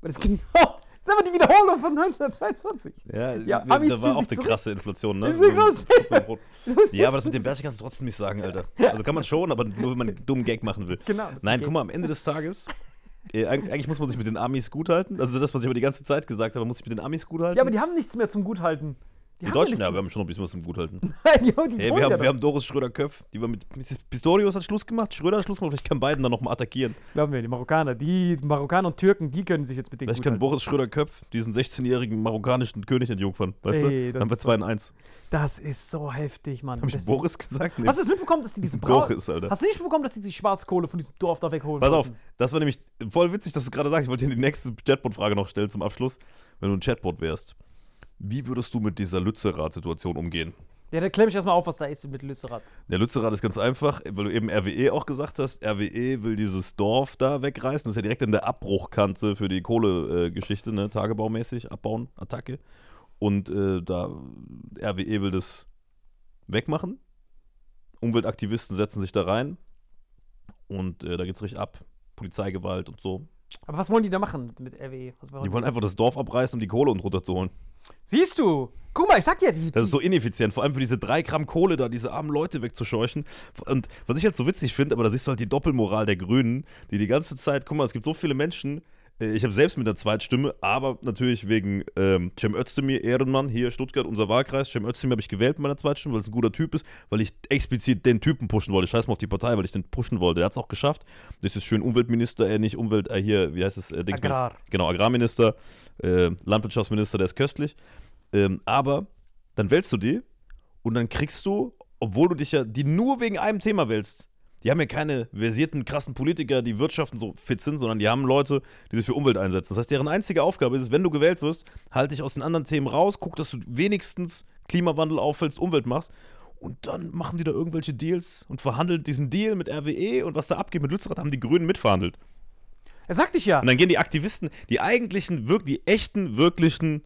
B: Weil das genau, das ist aber die Wiederholung von 1922.
A: Ja,
B: Ja,
A: da war auch eine
B: zurück.
A: krasse Inflation, ne?
B: Das ist Das
A: Ja, aber das mit dem Bärchen kannst du trotzdem nicht sagen, Alter. Also kann man schon, aber nur wenn man einen dummen Gag machen will.
B: Genau,
A: Nein,
B: ein
A: guck mal, am Ende des Tages, äh, eig- eigentlich muss man sich mit den Amis gut halten. Also das, was ich aber die ganze Zeit gesagt habe, man muss sich mit den Amis gut halten.
B: Ja, aber die haben nichts mehr zum Guthalten.
A: Die
B: haben
A: Deutschen, ja, wir haben schon noch ein bisschen was im
B: die, die
A: Hey, wir, haben, wir haben Doris Schröder-Köpf, die war mit Pistorius hat Schluss gemacht, Schröder hat Schluss gemacht, vielleicht kann beiden dann nochmal attackieren.
B: Glauben wir, die Marokkaner, die Marokkaner und Türken, die können sich jetzt mit denen
A: Vielleicht kann. Boris Schröder-Köpf diesen 16-jährigen marokkanischen König entjungfern, weißt
B: Ey,
A: du? Dann haben wir
B: ist
A: 2 in 1.
B: Das ist so heftig, Mann.
A: Habe ich
B: Deswegen-
A: Boris gesagt? Nee.
B: Hast du es mitbekommen, dass die diese Brau
A: Boris, Alter.
B: Hast du nicht mitbekommen, dass die die Schwarzkohle von diesem Dorf da wegholen
A: Pass auf,
B: wollten?
A: das war nämlich voll witzig, dass du gerade sagst, ich wollte dir die nächste Chatbot-Frage noch stellen zum Abschluss. Wenn du ein Chatbot wärst, wie würdest du mit dieser Lützerath-Situation umgehen?
B: Ja, dann klär mich erstmal auf, was da ist mit Lützerath.
A: Der Lützerath ist ganz einfach, weil du eben RWE auch gesagt hast. RWE will dieses Dorf da wegreißen. Das ist ja direkt in der Abbruchkante für die Kohlegeschichte, ne? Tagebaumäßig, abbauen, Attacke. Und äh, da RWE will das wegmachen. Umweltaktivisten setzen sich da rein. Und äh, da geht's richtig ab. Polizeigewalt und so.
B: Aber was wollen die da machen mit, RWE?
A: Die wollen einfach das Dorf abreißen, um die Kohle unten runterzuholen.
B: Siehst du? Guck mal, ich sag ja, die,
A: Das ist so ineffizient, vor allem für diese drei Gramm Kohle da, diese armen Leute wegzuscheuchen. Und was ich halt so witzig finde, aber da siehst du halt die Doppelmoral der Grünen, die die ganze Zeit, guck mal, es gibt so viele Menschen, ich habe selbst mit der Zweitstimme, aber natürlich wegen ähm, Cem Özdemir, Ehrenmann, hier Stuttgart, unser Wahlkreis. Cem Özdemir habe ich gewählt mit meiner Zweitstimme, weil es ein guter Typ ist, weil ich explizit den Typen pushen wollte. Scheiß mal auf die Partei, weil ich den pushen wollte. Der hat es auch geschafft. Das ist schön Umweltminister, äh, nicht Umwelt, äh, hier, wie heißt es? Äh.
B: Agrar.
A: Genau, Agrarminister, äh, Landwirtschaftsminister, der ist köstlich. Ähm, aber dann wählst du die und dann kriegst du, obwohl du dich ja, die nur wegen einem Thema wählst, die haben ja keine versierten, krassen Politiker, die Wirtschaften so fit sind, sondern die haben Leute, die sich für Umwelt einsetzen. Das heißt, deren einzige Aufgabe ist es, wenn du gewählt wirst, halt dich aus den anderen Themen raus, guck, dass du wenigstens Klimawandel auffällst, Umwelt machst. Und dann machen die da irgendwelche Deals und verhandeln diesen Deal mit RWE und was da abgeht mit Lützerath, haben die Grünen mitverhandelt.
B: Er sagt dich ja.
A: Und dann gehen die Aktivisten, die eigentlichen, wirk die echten, wirklichen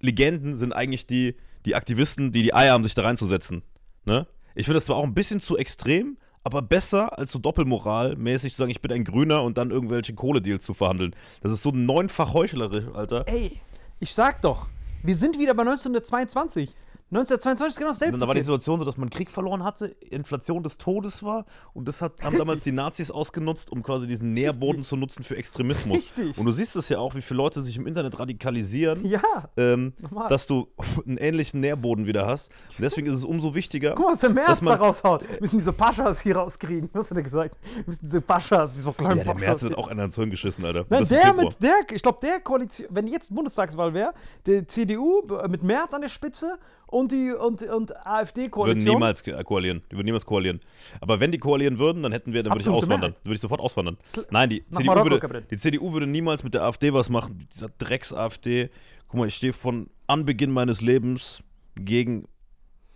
A: Legenden sind eigentlich die, die Aktivisten, die die Eier haben, sich da reinzusetzen. Ne? Ich finde das zwar auch ein bisschen zu extrem, aber besser als so Doppelmoral-mäßig zu sagen, ich bin ein Grüner und dann irgendwelche Kohledeals zu verhandeln. Das ist so neunfach heuchlerisch, Alter.
B: Ey, ich sag doch, wir sind wieder bei 1922. 1922 ist genau dasselbe.
A: Und da war die. Situation so, dass man Krieg verloren hatte, Inflation des Todes war und das hat, haben damals die Nazis ausgenutzt, um quasi diesen Nährboden zu nutzen für Extremismus.
B: Richtig.
A: Und du siehst es ja auch, wie viele Leute sich im Internet radikalisieren.
B: Ja.
A: ähm, dass du einen ähnlichen Nährboden wieder hast. Und deswegen ist es umso wichtiger.
B: Guck mal, was der März
A: dass
B: da raushaut. Wir müssen diese Paschas hier rauskriegen. Was hat er gesagt? Wir müssen diese Paschas, diese kleinen
A: Ja, der
B: Paschas.
A: März hat auch einer ins Hirn geschissen, Alter.
B: Nein, der mit der, ich glaube, der Koalition, wenn jetzt Bundestagswahl wäre, der CDU äh, mit Merz an der Spitze und die und, und
A: würden
B: AfD-Koalition.
A: niemals ko- koalieren. Die würden niemals koalieren. Aber wenn die koalieren würden, dann hätten wir, dann würde ich auswandern.
B: Mehrheit.
A: Dann würde ich sofort auswandern. Nein, die
B: Nach
A: CDU,
B: Marokko,
A: würde, die CDU würde niemals mit der AfD was machen. Dieser Drecks-AfD. Guck mal, ich stehe von Anbeginn meines Lebens gegen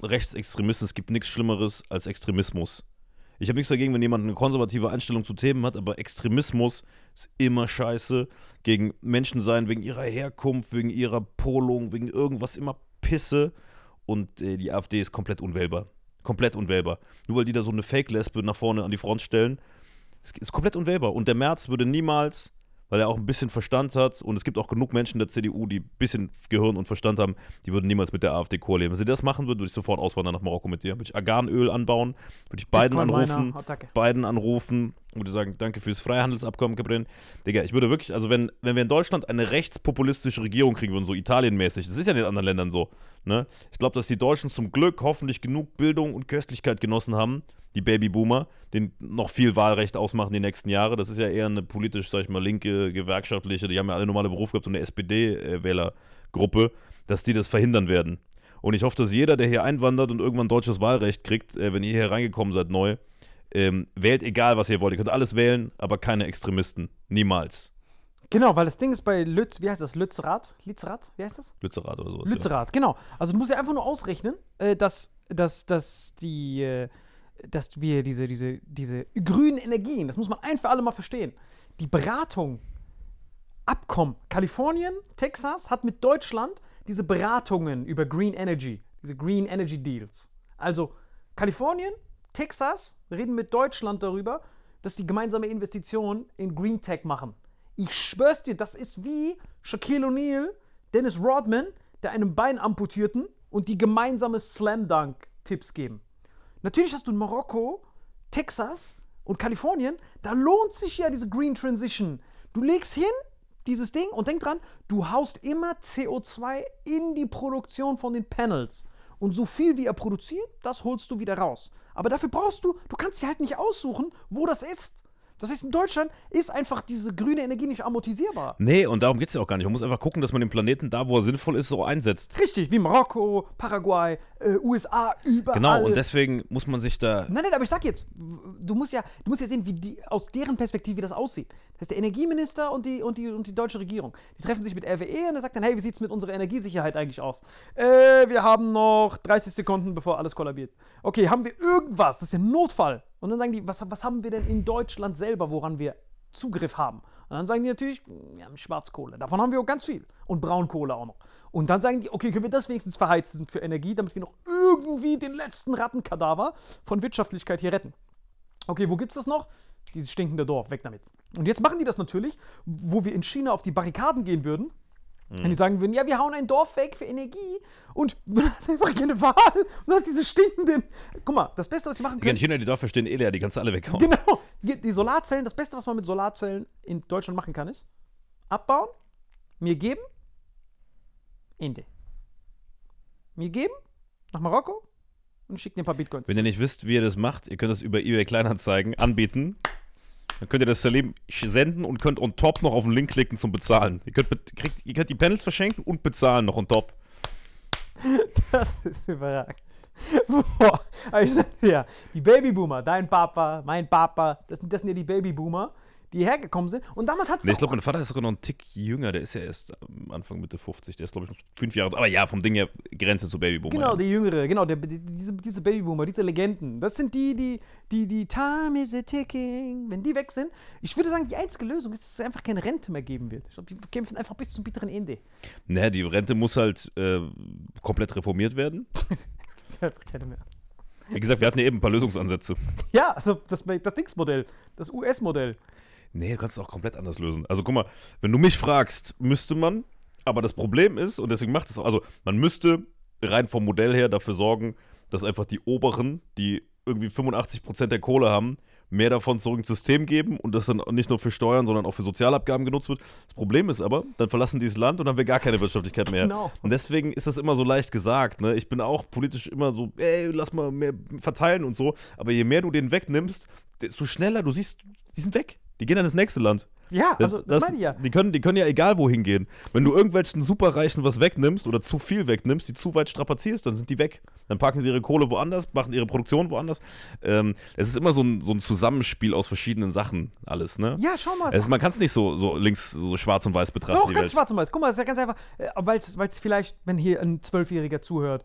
A: Rechtsextremisten. Es gibt nichts Schlimmeres als Extremismus. Ich habe nichts dagegen, wenn jemand eine konservative Einstellung zu Themen hat, aber Extremismus ist immer scheiße. Gegen Menschen sein, wegen ihrer Herkunft, wegen ihrer Polung, wegen irgendwas immer Pisse. Und äh, die AfD ist komplett unwählbar. Komplett unwählbar. Nur weil die da so eine Fake-Lesbe nach vorne an die Front stellen. Es ist komplett unwählbar. Und der Merz würde niemals, weil er auch ein bisschen Verstand hat, und es gibt auch genug Menschen der CDU, die ein bisschen Gehirn und Verstand haben, die würden niemals mit der AfD koalieren. Wenn sie das machen würden, würde ich sofort auswandern nach Marokko mit dir. Würde ich Arganöl anbauen, würde ich Biden
B: Bitcoin-Miner,
A: anrufen. Biden anrufen würde sagen, danke fürs Freihandelsabkommen, Cabrin. Digga, ich würde wirklich, also wenn, wenn wir in Deutschland eine rechtspopulistische Regierung kriegen würden, so Italienmäßig, das ist ja in den anderen Ländern so, ne? Ich glaube, dass die Deutschen zum Glück hoffentlich genug Bildung und Köstlichkeit genossen haben, die Babyboomer, den noch viel Wahlrecht ausmachen die nächsten Jahre. Das ist ja eher eine politisch, sag ich mal, linke, gewerkschaftliche, die haben ja alle normale Berufe gehabt, so eine SPD-Wählergruppe, dass die das verhindern werden. Und ich hoffe, dass jeder, der hier einwandert und irgendwann deutsches Wahlrecht kriegt, äh, wenn ihr hier reingekommen seid neu, ähm, wählt egal, was ihr wollt. Ihr könnt alles wählen, aber keine Extremisten. Niemals.
B: Genau, weil das Ding ist bei Lütz, wie heißt das? Lützerath? Lützerath? Wie heißt das?
A: Lützerath oder sowas.
B: Lützerath, genau. Also du musst ja einfach nur ausrechnen, äh, dass, dass, dass die, äh, dass wir diese, diese, diese grünen Energien, das muss man ein für alle mal verstehen. Die Beratung, Abkommen, Kalifornien, Texas hat mit Deutschland diese Beratungen über Green Energy, diese Green Energy Deals. Also Kalifornien, Texas reden mit Deutschland darüber, dass die gemeinsame Investitionen in Green Tech machen. Ich schwör's dir, das ist wie Shaquille O'Neal, Dennis Rodman, der einem Bein amputierten und die gemeinsame Slam Dunk Tipps geben. Natürlich hast du in Marokko, Texas und Kalifornien, da lohnt sich ja diese Green Transition. Du legst hin dieses Ding und denk dran, du haust immer CO2 in die Produktion von den Panels. Und so viel wie er produziert, das holst du wieder raus. Aber dafür brauchst du, du kannst dir halt nicht aussuchen, wo das ist. Das heißt, in Deutschland ist einfach diese grüne Energie nicht amortisierbar.
A: Nee, und darum geht es ja auch gar nicht. Man muss einfach gucken, dass man den Planeten da, wo er sinnvoll ist, so einsetzt.
B: Richtig, wie Marokko, Paraguay, äh, USA, überall.
A: Genau, und deswegen muss man sich da.
B: Nein, nein, aber ich sag jetzt, du musst ja, du musst ja sehen, wie die, aus deren Perspektive das aussieht. Das ist der Energieminister und die, und, die, und die deutsche Regierung. Die treffen sich mit RWE und er sagt dann, hey, wie sieht's mit unserer Energiesicherheit eigentlich aus? Äh, wir haben noch 30 Sekunden, bevor alles kollabiert. Okay, haben wir irgendwas? Das ist ja ein Notfall. Und dann sagen die, was, was haben wir denn in Deutschland selber, woran wir Zugriff haben? Und dann sagen die natürlich, wir haben Schwarzkohle. Davon haben wir auch ganz viel. Und Braunkohle auch noch. Und dann sagen die, okay, können wir das wenigstens verheizen für Energie, damit wir noch irgendwie den letzten Rattenkadaver von Wirtschaftlichkeit hier retten. Okay, wo gibt's das noch? Dieses stinkende Dorf, weg damit. Und jetzt machen die das natürlich, wo wir in China auf die Barrikaden gehen würden. Wenn die sagen würden, ja, wir hauen ein Dorf weg für Energie und man hat einfach keine Wahl und du hast diese stinkenden. Guck mal, das Beste, was sie machen
A: Die in
B: können.
A: China, die Dörfer stehen eh leer, die kannst du alle weghauen.
B: Genau. Die die Solarzellen, das Beste, was man mit Solarzellen in Deutschland machen kann, ist abbauen, mir geben, Ende. Mir geben, nach Marokko und schickt dir ein paar Bitcoins.
A: Wenn ihr nicht wisst, wie ihr das macht, ihr könnt das über eBay Kleinanzeigen anbieten. Dann könnt ihr das Salim senden und könnt on top noch auf den Link klicken zum Bezahlen. Ihr könnt, kriegt, ihr könnt die Panels verschenken und bezahlen noch on top.
B: Das ist überragend. Boah, aber ich sag dir, ja, die Babyboomer, dein Papa, mein Papa, das, das sind ja die Babyboomer, die hergekommen sind. Und damals hat es
A: Nee, ich glaube, mein Vater ist sogar noch ein Tick jünger. Der ist ja erst Anfang Mitte 50. Der ist, glaube ich, noch fünf Jahre. Aber ja, vom Ding her Grenze zu Babyboomer.
B: Genau,
A: ja.
B: die Jüngere, genau, der, die, diese, diese Babyboomer, diese Legenden. Das sind die, die, die, die Time is a ticking. Wenn die weg sind, ich würde sagen, die einzige Lösung ist, dass es einfach keine Rente mehr geben wird. Ich glaube, die kämpfen einfach bis zum bitteren Ende.
A: Naja, die Rente muss halt äh, komplett reformiert werden.
B: es gibt einfach keine mehr.
A: Wie gesagt, wir hatten ja eben ein paar Lösungsansätze.
B: Ja, also das, das Dings-Modell, das US-Modell.
A: Nee, du kannst es auch komplett anders lösen. Also guck mal, wenn du mich fragst, müsste man, aber das Problem ist, und deswegen macht es auch, also man müsste rein vom Modell her dafür sorgen, dass einfach die Oberen, die irgendwie 85% der Kohle haben, mehr davon zurück ins System geben und das dann nicht nur für Steuern, sondern auch für Sozialabgaben genutzt wird. Das Problem ist aber, dann verlassen die das Land und dann haben wir gar keine Wirtschaftlichkeit mehr.
B: Genau.
A: Und deswegen ist das immer so leicht gesagt. Ne? Ich bin auch politisch immer so, ey, lass mal mehr verteilen und so. Aber je mehr du den wegnimmst, desto schneller du siehst, die sind weg. Die gehen dann ins nächste Land.
B: Ja, also das, meine ich ja.
A: Die können, die können ja egal wohin gehen. Wenn du irgendwelchen Superreichen was wegnimmst oder zu viel wegnimmst, die zu weit strapazierst, dann sind die weg. Dann packen sie ihre Kohle woanders, machen ihre Produktion woanders. Ähm, es ist immer so ein, so ein Zusammenspiel aus verschiedenen Sachen, alles, ne?
B: Ja, schau mal.
A: Es, man kann es nicht so, so links, so schwarz und weiß betrachten.
B: Doch, ganz
A: Welt.
B: schwarz und weiß. Guck mal, das ist ja ganz einfach, weil es vielleicht, wenn hier ein Zwölfjähriger zuhört,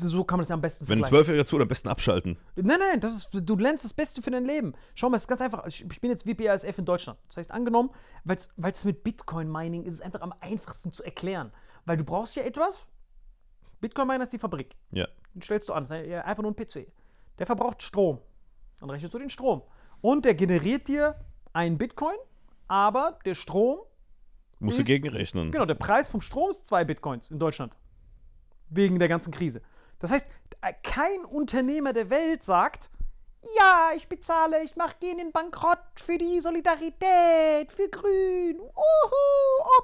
B: so kann man das ja am besten
A: Wenn ein. Zwölfjähriger zu, am besten abschalten.
B: Nein, nein, das ist, du lernst das Beste für dein Leben. Schau mal, es ist ganz einfach. Ich, ich bin jetzt WPASF in Deutschland. Das heißt, angenommen, weil es mit Bitcoin-Mining ist es einfach am einfachsten zu erklären. Weil du brauchst ja etwas. Bitcoin-Miner ist die Fabrik.
A: Ja.
B: Den stellst du an. Ist einfach nur ein PC. Der verbraucht Strom. Dann rechnest du den Strom. Und der generiert dir einen Bitcoin, aber der Strom
A: Musst du
B: Ist-
A: gegenrechnen.
B: Genau, der Preis vom Strom ist zwei Bitcoins in Deutschland. Wegen der ganzen Krise. Das heißt, äh, kein Unternehmer der Welt sagt, Ja, ich bezahle, ich mache gehen in Bankrott für die Solidarität, für Grün. Uhu,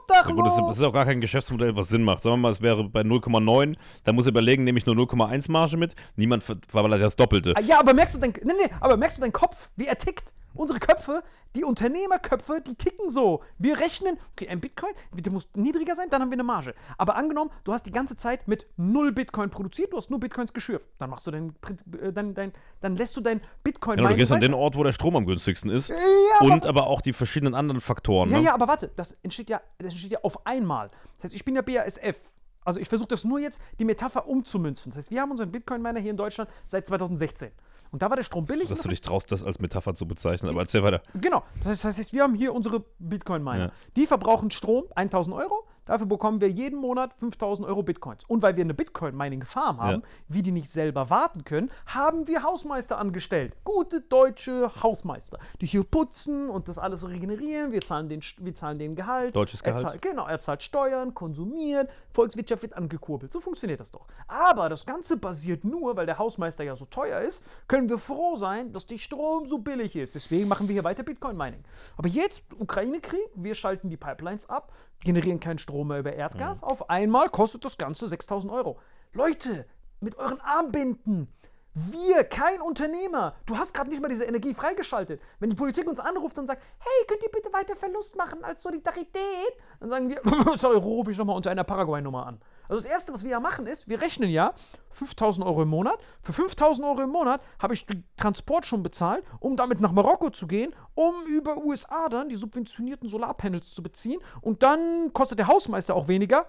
A: Na gut, das ist,
B: obdachlos.
A: das ist auch gar kein Geschäftsmodell, was Sinn macht. Sagen wir mal, es wäre bei 0,9, da muss er überlegen, nehme ich nur 0,1 Marge mit. Niemand ver- verballert das Doppelte.
B: Ah, Ja, aber merkst du dein, nee, nee, aber merkst du deinen Kopf, wie er tickt? Unsere Köpfe, die Unternehmerköpfe, die ticken so. Wir rechnen, okay, ein Bitcoin, der muss niedriger sein, dann haben wir eine Marge. Aber angenommen, du hast die ganze Zeit mit null Bitcoin produziert, du hast nur Bitcoins geschürft. Dann machst du dein, äh, dein, dein dann lässt du dein Bitcoin
A: Genau, du gehst an den Ort, wo der Strom am günstigsten ist.
B: Ja,
A: und aber auch die verschiedenen anderen Faktoren.
B: Ja,
A: ne?
B: ja, aber warte, das entsteht ja, das entsteht ja auf einmal. Das heißt, ich bin ja BASF. Also ich versuche das nur jetzt, die Metapher umzumünzen. Das heißt, wir haben unseren Bitcoin-Miner hier in Deutschland seit 2016. Und da war der Strom billig.
A: Dass du dich traust, das als Metapher zu bezeichnen. Aber erzähl weiter.
B: Genau. Das heißt, das heißt, wir haben hier unsere Bitcoin-Miner.
A: Ja.
B: Die verbrauchen Strom, 1000 Euro. Dafür bekommen wir jeden Monat 5000 Euro Bitcoins. Und weil wir eine Bitcoin-Mining-Farm haben,
A: Ja.
B: wie die nicht selber warten können, haben wir Hausmeister angestellt. Gute deutsche Hausmeister, die hier putzen und das alles regenerieren. Wir zahlen den, wir zahlen den Gehalt.
A: Deutsches
B: Er
A: Gehalt.
B: zahlt, genau, er zahlt Steuern, konsumiert, Volkswirtschaft wird angekurbelt. So funktioniert das doch. Aber das Ganze basiert nur, weil der Hausmeister ja so teuer ist, können wir froh sein, dass der Strom so billig ist. Deswegen machen wir hier weiter Bitcoin-Mining. Aber jetzt, Ukraine-Krieg, wir schalten die Pipelines ab, generieren keinen Strom mehr über Erdgas. Auf einmal kostet das Ganze 6000 Euro. Leute, mit euren Armbinden. Wir, kein Unternehmer. Du hast gerade nicht mal diese Energie freigeschaltet. Wenn die Politik uns anruft und sagt, hey, könnt ihr bitte weiter Verlust machen als Solidarität? Dann sagen wir, sorry, ruf ich nochmal unter einer Paraguay-Nummer an. Also das Erste, was wir ja machen, ist, wir rechnen ja 5000 Euro im Monat. Für 5000 Euro im Monat habe ich den Transport schon bezahlt, um damit nach Marokko zu gehen, um über USA dann die subventionierten Solarpanels zu beziehen. Und dann kostet der Hausmeister auch weniger.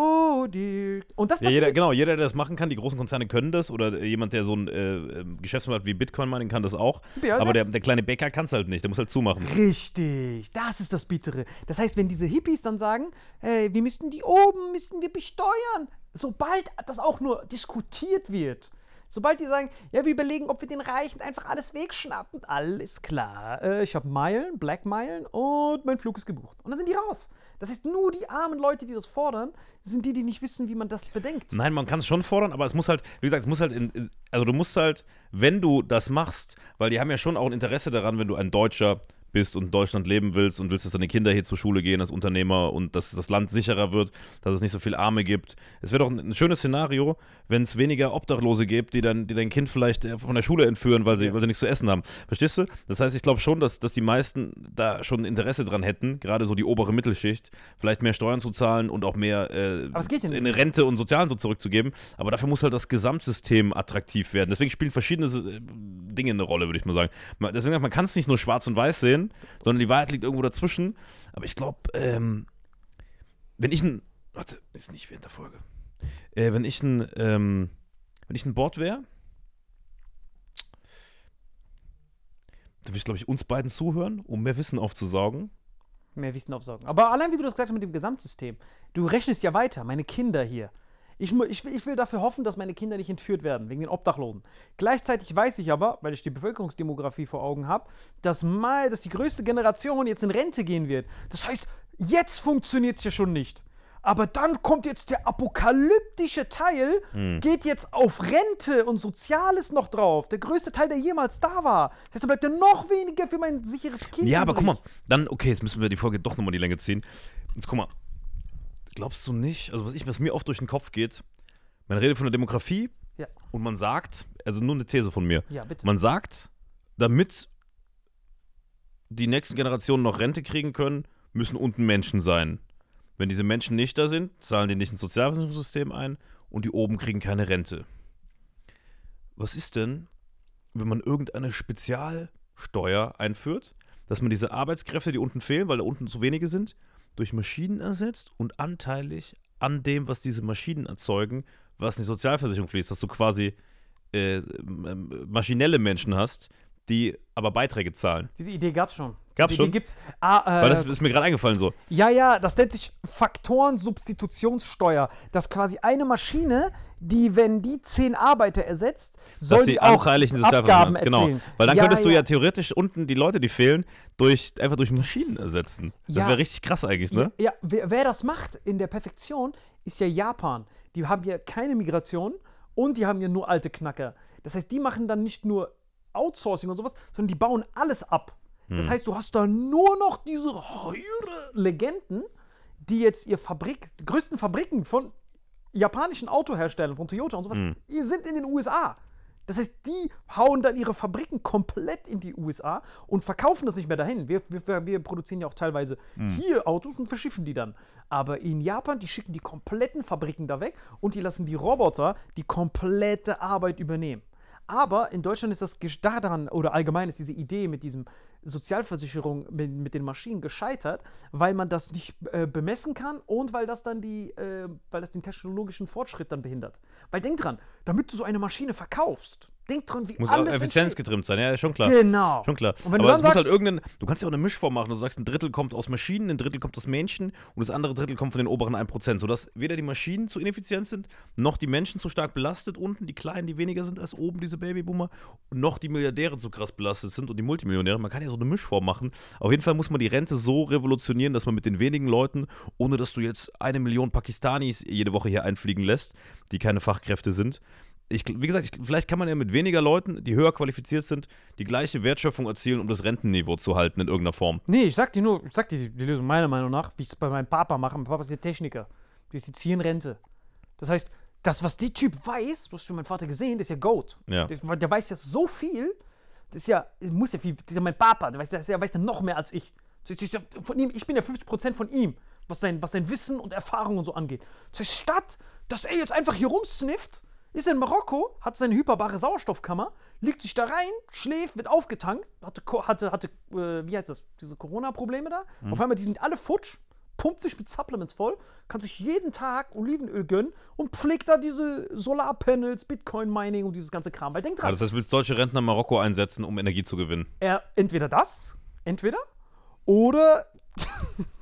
B: Oh, die. Und das
A: Ja, jeder, genau, jeder, der das machen kann, die großen Konzerne können das oder jemand, der so ein äh, ähm, Geschäftsmodell hat wie Bitcoin Mining kann das auch.
B: BASF.
A: Aber der, der kleine Bäcker kann es halt nicht, der muss halt zumachen.
B: Richtig, das ist das Bittere. Das heißt, wenn diese Hippies dann sagen, hey, wir müssten die oben, müssten wir besteuern, sobald das auch nur diskutiert wird, sobald die sagen, ja, wir überlegen, ob wir den Reichen einfach alles wegschnappen, alles klar. Äh, ich habe Meilen, Black Meilen und mein Flug ist gebucht. Und dann sind die raus. Das heißt, nur die armen Leute, die das fordern, sind die, die nicht wissen, wie man das bedenkt.
A: Nein, man kann es schon fordern, aber es muss halt, wie gesagt, es muss halt, in, also du musst halt, wenn du das machst, weil die haben ja schon auch ein Interesse daran, wenn du ein Deutscher bist und in Deutschland leben willst und willst, dass deine Kinder hier zur Schule gehen als Unternehmer und dass das Land sicherer wird, dass es nicht so viel Arme gibt. Es wäre doch ein, ein schönes Szenario, wenn es weniger Obdachlose gibt, die dann, die dein Kind vielleicht äh, von der Schule entführen, weil sie, weil sie nichts zu essen haben. Verstehst du? Das heißt, ich glaube schon, dass, dass die meisten da schon Interesse dran hätten, gerade so die obere Mittelschicht, vielleicht mehr Steuern zu zahlen und auch mehr äh,
B: ja
A: in Rente und Sozialen so zurückzugeben. Aber dafür muss halt das Gesamtsystem attraktiv werden. Deswegen spielen verschiedene äh, Dinge eine Rolle, würde ich mal sagen. Deswegen, man kann es nicht nur schwarz und weiß sehen, sondern die Wahrheit liegt irgendwo dazwischen. Aber ich glaube, ähm, wenn ich ein. Warte, ist nicht während der Folge. Äh, wenn ich ein. Ähm, wenn ich ein Board wäre, dann würde ich, glaube ich, uns beiden zuhören, um mehr Wissen aufzusaugen.
B: mehr Wissen aufsaugen. Aber allein wie du das gesagt hast mit dem Gesamtsystem, du rechnest ja weiter, meine Kinder hier. Ich, ich, will- ich will dafür hoffen, dass meine Kinder nicht entführt werden, wegen den Obdachlosen. Gleichzeitig weiß ich aber, weil ich die Bevölkerungsdemografie vor Augen habe, dass, mal, dass die größte Generation jetzt in Rente gehen wird. Das heißt, jetzt funktioniert es ja schon nicht. Aber dann kommt jetzt der apokalyptische Teil, geht jetzt auf Rente und Soziales noch drauf. Der größte Teil, der jemals da war. Dann bleibt ja noch weniger für mein sicheres Kind.
A: Ja, aber guck mal, dann, okay, jetzt müssen wir die Folge doch nochmal die Länge ziehen. Jetzt guck mal, glaubst du nicht, also was, ich, was mir oft durch den Kopf geht, man redet von der Demografie
B: Ja.
A: und man sagt, also nur eine These von mir,
B: Ja, bitte.
A: man sagt, damit die nächsten Generationen noch Rente kriegen können, müssen unten Menschen sein. Wenn diese Menschen nicht da sind, zahlen die nicht ins Sozialversicherungssystem ein und die oben kriegen keine Rente. Was ist denn, wenn man irgendeine Spezialsteuer einführt, dass man diese Arbeitskräfte, die unten fehlen, weil da unten zu wenige sind, durch Maschinen ersetzt und anteilig an dem, was diese Maschinen erzeugen, was in die Sozialversicherung fließt, dass du quasi äh, ähm, maschinelle Menschen hast, die aber Beiträge zahlen.
B: Diese Idee gab's schon.
A: Gab's
B: Diese
A: schon?
B: Idee gibt's. Ah, äh,
A: Weil das ist mir gerade eingefallen so.
B: ja, ja, das nennt sich Faktorensubstitutionssteuer. Dass quasi eine Maschine, die, wenn die zehn Arbeiter ersetzt, soll
A: Dass sie
B: die auch
A: die
B: Abgaben
A: Sozialversicherung Genau.
B: erzielen.
A: Weil dann könntest du ja theoretisch unten die Leute, die fehlen, durch, einfach durch Maschinen ersetzen. Das
B: Ja.
A: wäre richtig krass eigentlich, ne?
B: Ja, ja wer, wer das macht in der Perfektion, ist ja Japan. Die haben ja keine Migration und die haben ja nur alte Knacker. Das heißt, die machen dann nicht nur Outsourcing und sowas, sondern die bauen alles ab.
A: Hm.
B: Das heißt, du hast da nur noch diese heure Legenden, die jetzt ihr Fabrik, die größten Fabriken von japanischen Autoherstellern, von Toyota und sowas,
A: Hm.
B: sind in den USA. Das heißt, die hauen dann ihre Fabriken komplett in die USA und verkaufen das nicht mehr dahin. Wir, wir, wir produzieren ja auch teilweise
A: Hm.
B: hier Autos und verschiffen die dann. Aber in Japan, die schicken die kompletten Fabriken da weg und die lassen die Roboter die komplette Arbeit übernehmen. Aber in Deutschland ist das daran, oder allgemein ist diese Idee mit diesem Sozialversicherung mit, mit den Maschinen gescheitert, weil man das nicht äh, bemessen kann und weil das dann die, äh, weil das den technologischen Fortschritt dann behindert. Weil denk dran, damit du so eine Maschine verkaufst, denk dran, wie
A: Muss auch
B: alles
A: Effizienz
B: entsteht.
A: getrimmt sein, ja, schon klar.
B: Genau.
A: Schon klar.
B: Und wenn du
A: Aber
B: dann sagst,
A: halt irgendein, du kannst ja auch eine Mischform machen. Du sagst, ein Drittel kommt aus Maschinen, ein Drittel kommt aus Menschen und das andere Drittel kommt von den oberen 1%, sodass weder die Maschinen zu ineffizient sind, noch die Menschen zu stark belastet unten, die Kleinen, die weniger sind als oben, diese Babyboomer, noch die Milliardäre zu krass belastet sind und die Multimillionäre. Man kann ja so eine Mischform machen. Auf jeden Fall muss man die Rente so revolutionieren, dass man mit den wenigen Leuten, ohne dass du jetzt eine Million Pakistanis jede Woche hier einfliegen lässt, die keine Fachkräfte sind, ich, wie gesagt, ich, vielleicht kann man ja mit weniger Leuten, die höher qualifiziert sind, die gleiche Wertschöpfung erzielen, um das Rentenniveau zu halten in irgendeiner Form.
B: Nee, ich sag dir nur, ich sag dir die Lösung meiner Meinung nach, wie ich es bei meinem Papa mache. Mein Papa ist der Techniker. Die ziehen Rente. Das heißt, das, was der Typ weiß, du hast schon meinen Vater gesehen, der ist ja Goat.
A: Ja.
B: Der, der weiß ja so viel, das ist ja, muss ja viel, das ist ja mein Papa, der weiß, der, der weiß ja noch mehr als ich. Ist ja Von ihm, ich bin ja 50% von ihm, was sein, was sein Wissen und Erfahrung und so angeht. Das heißt, statt, dass er jetzt einfach hier rumsnifft, ist in Marokko, hat seine hyperbare Sauerstoffkammer, legt sich da rein, schläft, wird aufgetankt, hatte, hatte, hatte äh, wie heißt das, diese Corona-Probleme da. Auf einmal, die sind alle futsch, pumpt sich mit Supplements voll, kann sich jeden Tag Olivenöl gönnen und pflegt da diese Solarpanels, Bitcoin-Mining und dieses ganze Kram. Weil denk dran,
A: das heißt, willst deutsche Rentner Marokko einsetzen, um Energie zu gewinnen?
B: er entweder das, entweder, oder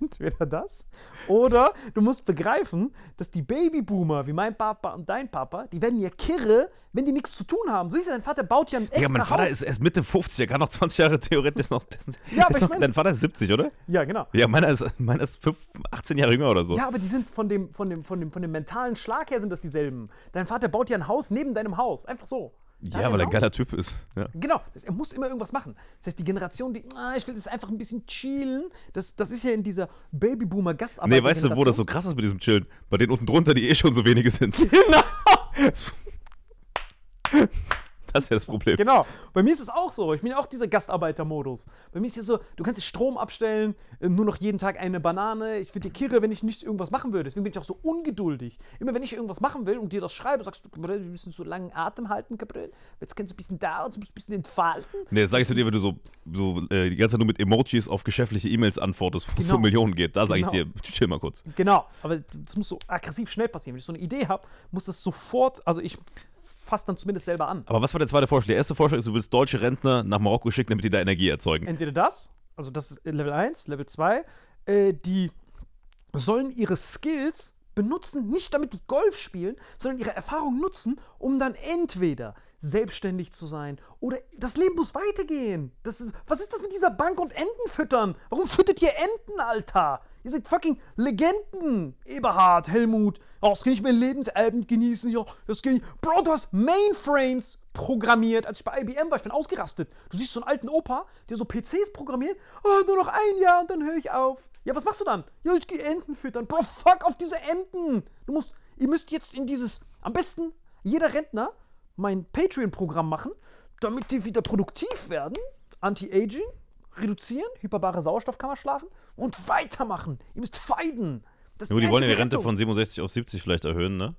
B: entweder das, oder du musst begreifen, dass die Babyboomer, wie mein Papa und dein Papa, die werden ja kirre, wenn die nichts zu tun haben. So ist ja, dein Vater baut ja ein extra
A: Ja, mein Vater
B: Haus.
A: ist erst Mitte 50, der kann noch 20 Jahre theoretisch noch.
B: Ja, aber ich
A: noch
B: mein-
A: dein Vater ist 70, oder?
B: Ja, genau.
A: Ja, meiner ist, meiner ist 5, 18 Jahre jünger oder so.
B: Ja, aber die sind von dem, von, dem, von, dem, von dem mentalen Schlag her sind das dieselben. Dein Vater baut ja ein Haus neben deinem Haus. Einfach so.
A: Ja, weil er ein geiler Typ ist. Ja.
B: Genau, er muss immer irgendwas machen. Das heißt, die Generation, die, ah, ich will jetzt einfach ein bisschen chillen, das, das ist ja in dieser Babyboomer-Gastarbeit.
A: Nee, weißt du, wo das so krass ist mit diesem Chillen? Bei denen unten drunter, die eh schon so wenige sind.
B: Genau,
A: Das ist ja das Problem.
B: genau. Bei mir ist es auch so. Ich bin ja auch dieser Gastarbeitermodus. Bei mir ist es so, du kannst den Strom abstellen, äh, nur noch jeden Tag eine Banane. Ich würde dir kirre, wenn ich nicht irgendwas machen würde. Deswegen bin ich auch so ungeduldig. Immer wenn ich irgendwas machen will und dir das schreibe, sagst du, Gabriel, wir müssen so langen Atem halten, Gabriel. Jetzt kannst du ein bisschen dauern, du musst ein bisschen entfalten.
A: Nee, das sag ich zu dir, wenn du so, so äh, die ganze Zeit nur mit Emojis auf geschäftliche E-Mails antwortest, wo es
B: Genau.
A: um Millionen geht. Da sage ich
B: Genau.
A: dir, chill mal kurz.
B: Genau, aber das muss so aggressiv schnell passieren. Wenn ich so eine Idee habe, muss das sofort, also ich fasse dann zumindest selber an.
A: Aber was war der zweite Vorschlag? Der erste Vorschlag ist, du willst deutsche Rentner nach Marokko schicken, damit die da Energie erzeugen.
B: Entweder das, also das ist Level 1, Level 2, äh, die sollen ihre Skills benutzen, nicht damit die Golf spielen, sondern ihre Erfahrung nutzen, um dann entweder selbstständig zu sein oder das Leben muss weitergehen. Das was ist das mit dieser Bank und Enten füttern? Warum füttert ihr Enten, Alter? Ihr seid fucking Legenden. Eberhard, Helmut, oh, das kann ich mein Lebensabend genießen, ja, das kann ich. Bro, du hast Mainframes programmiert, als ich bei IBM war. Ich bin ausgerastet. Du siehst so einen alten Opa, der so PCs programmiert. Oh, nur noch ein Jahr und dann höre ich auf. Ja, was machst du dann? Ja, ich gehe Enten füttern. Bro, fuck auf diese Enten. Du musst, ihr müsst jetzt in dieses, am besten jeder Rentner mein Patreon-Programm machen, damit die wieder produktiv werden. Anti-Aging, reduzieren, hyperbare Sauerstoffkammer schlafen und weitermachen. Ihr müsst feiden. Das
A: Nur die wollen ja die Rente
B: Rettung.
A: von 67 auf 70 vielleicht erhöhen, ne?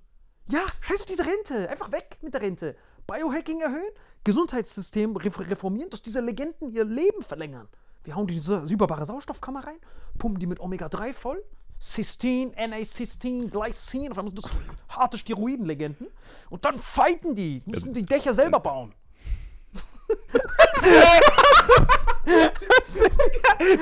B: Ja, scheiß auf diese Rente. Einfach weg mit der Rente. Biohacking erhöhen, Gesundheitssystem ref- reformieren, dass diese Legenden ihr Leben verlängern. Wir hauen diese hyperbare Sauerstoffkammer rein, pumpen die mit Omega-3 voll. Cystein, N-Acystin, Glycin, auf einmal sind das harte Steroidenlegenden. Und dann fighten die, müssen die Dächer selber bauen.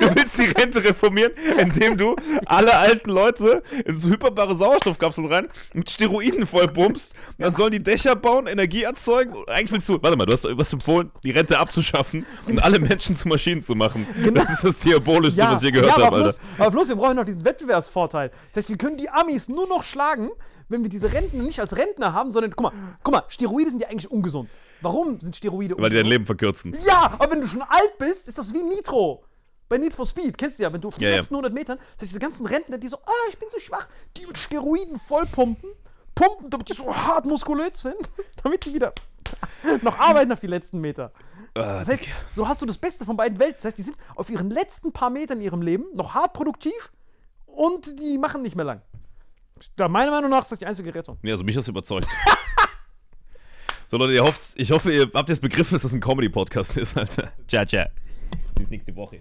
A: Du willst die Rente reformieren, indem du alle alten Leute in so hyperbare Sauerstoffkapseln rein mit Steroiden vollpumpst. Dann sollen die Dächer bauen, Energie erzeugen. Eigentlich willst du, warte mal, du hast was empfohlen, die Rente abzuschaffen und alle Menschen zu Maschinen zu machen. Das ist das Diabolischste, was ich je gehört
B: Genau. ja,
A: habe,
B: aber
A: Alter.
B: bloß, aber bloß, wir brauchen noch diesen Wettbewerbsvorteil. Das heißt, wir können die Amis nur noch schlagen, wenn wir diese Rentner nicht als Rentner haben, sondern guck mal, guck mal, Steroide sind ja eigentlich ungesund. Warum sind Steroide
A: Weil die dein
B: ungesund?
A: Leben verkürzen.
B: Ja, aber wenn du schon alt bist, ist das wie Nitro. Bei Need for Speed, kennst du ja, wenn du auf den
A: Ja, ja.
B: letzten 100 Metern, das ist diese ganzen Rentner, die so, ah, ich bin so schwach, die mit Steroiden vollpumpen, pumpen, damit die so hart muskulös sind, damit die wieder noch arbeiten auf die letzten Meter.
A: Ah,
B: Das heißt, so hast du das Beste von beiden Welten. Das heißt, die sind auf ihren letzten paar Metern in ihrem Leben noch hart produktiv und die machen nicht mehr lang. Da meiner Meinung nach ist das die einzige Rettung.
A: Nee, also mich hast du überzeugt. so Leute, ihr hofft, ich hoffe, ihr habt jetzt begriffen, dass das ein Comedy-Podcast ist, Alter. Ciao, ciao. Bis nächste Woche.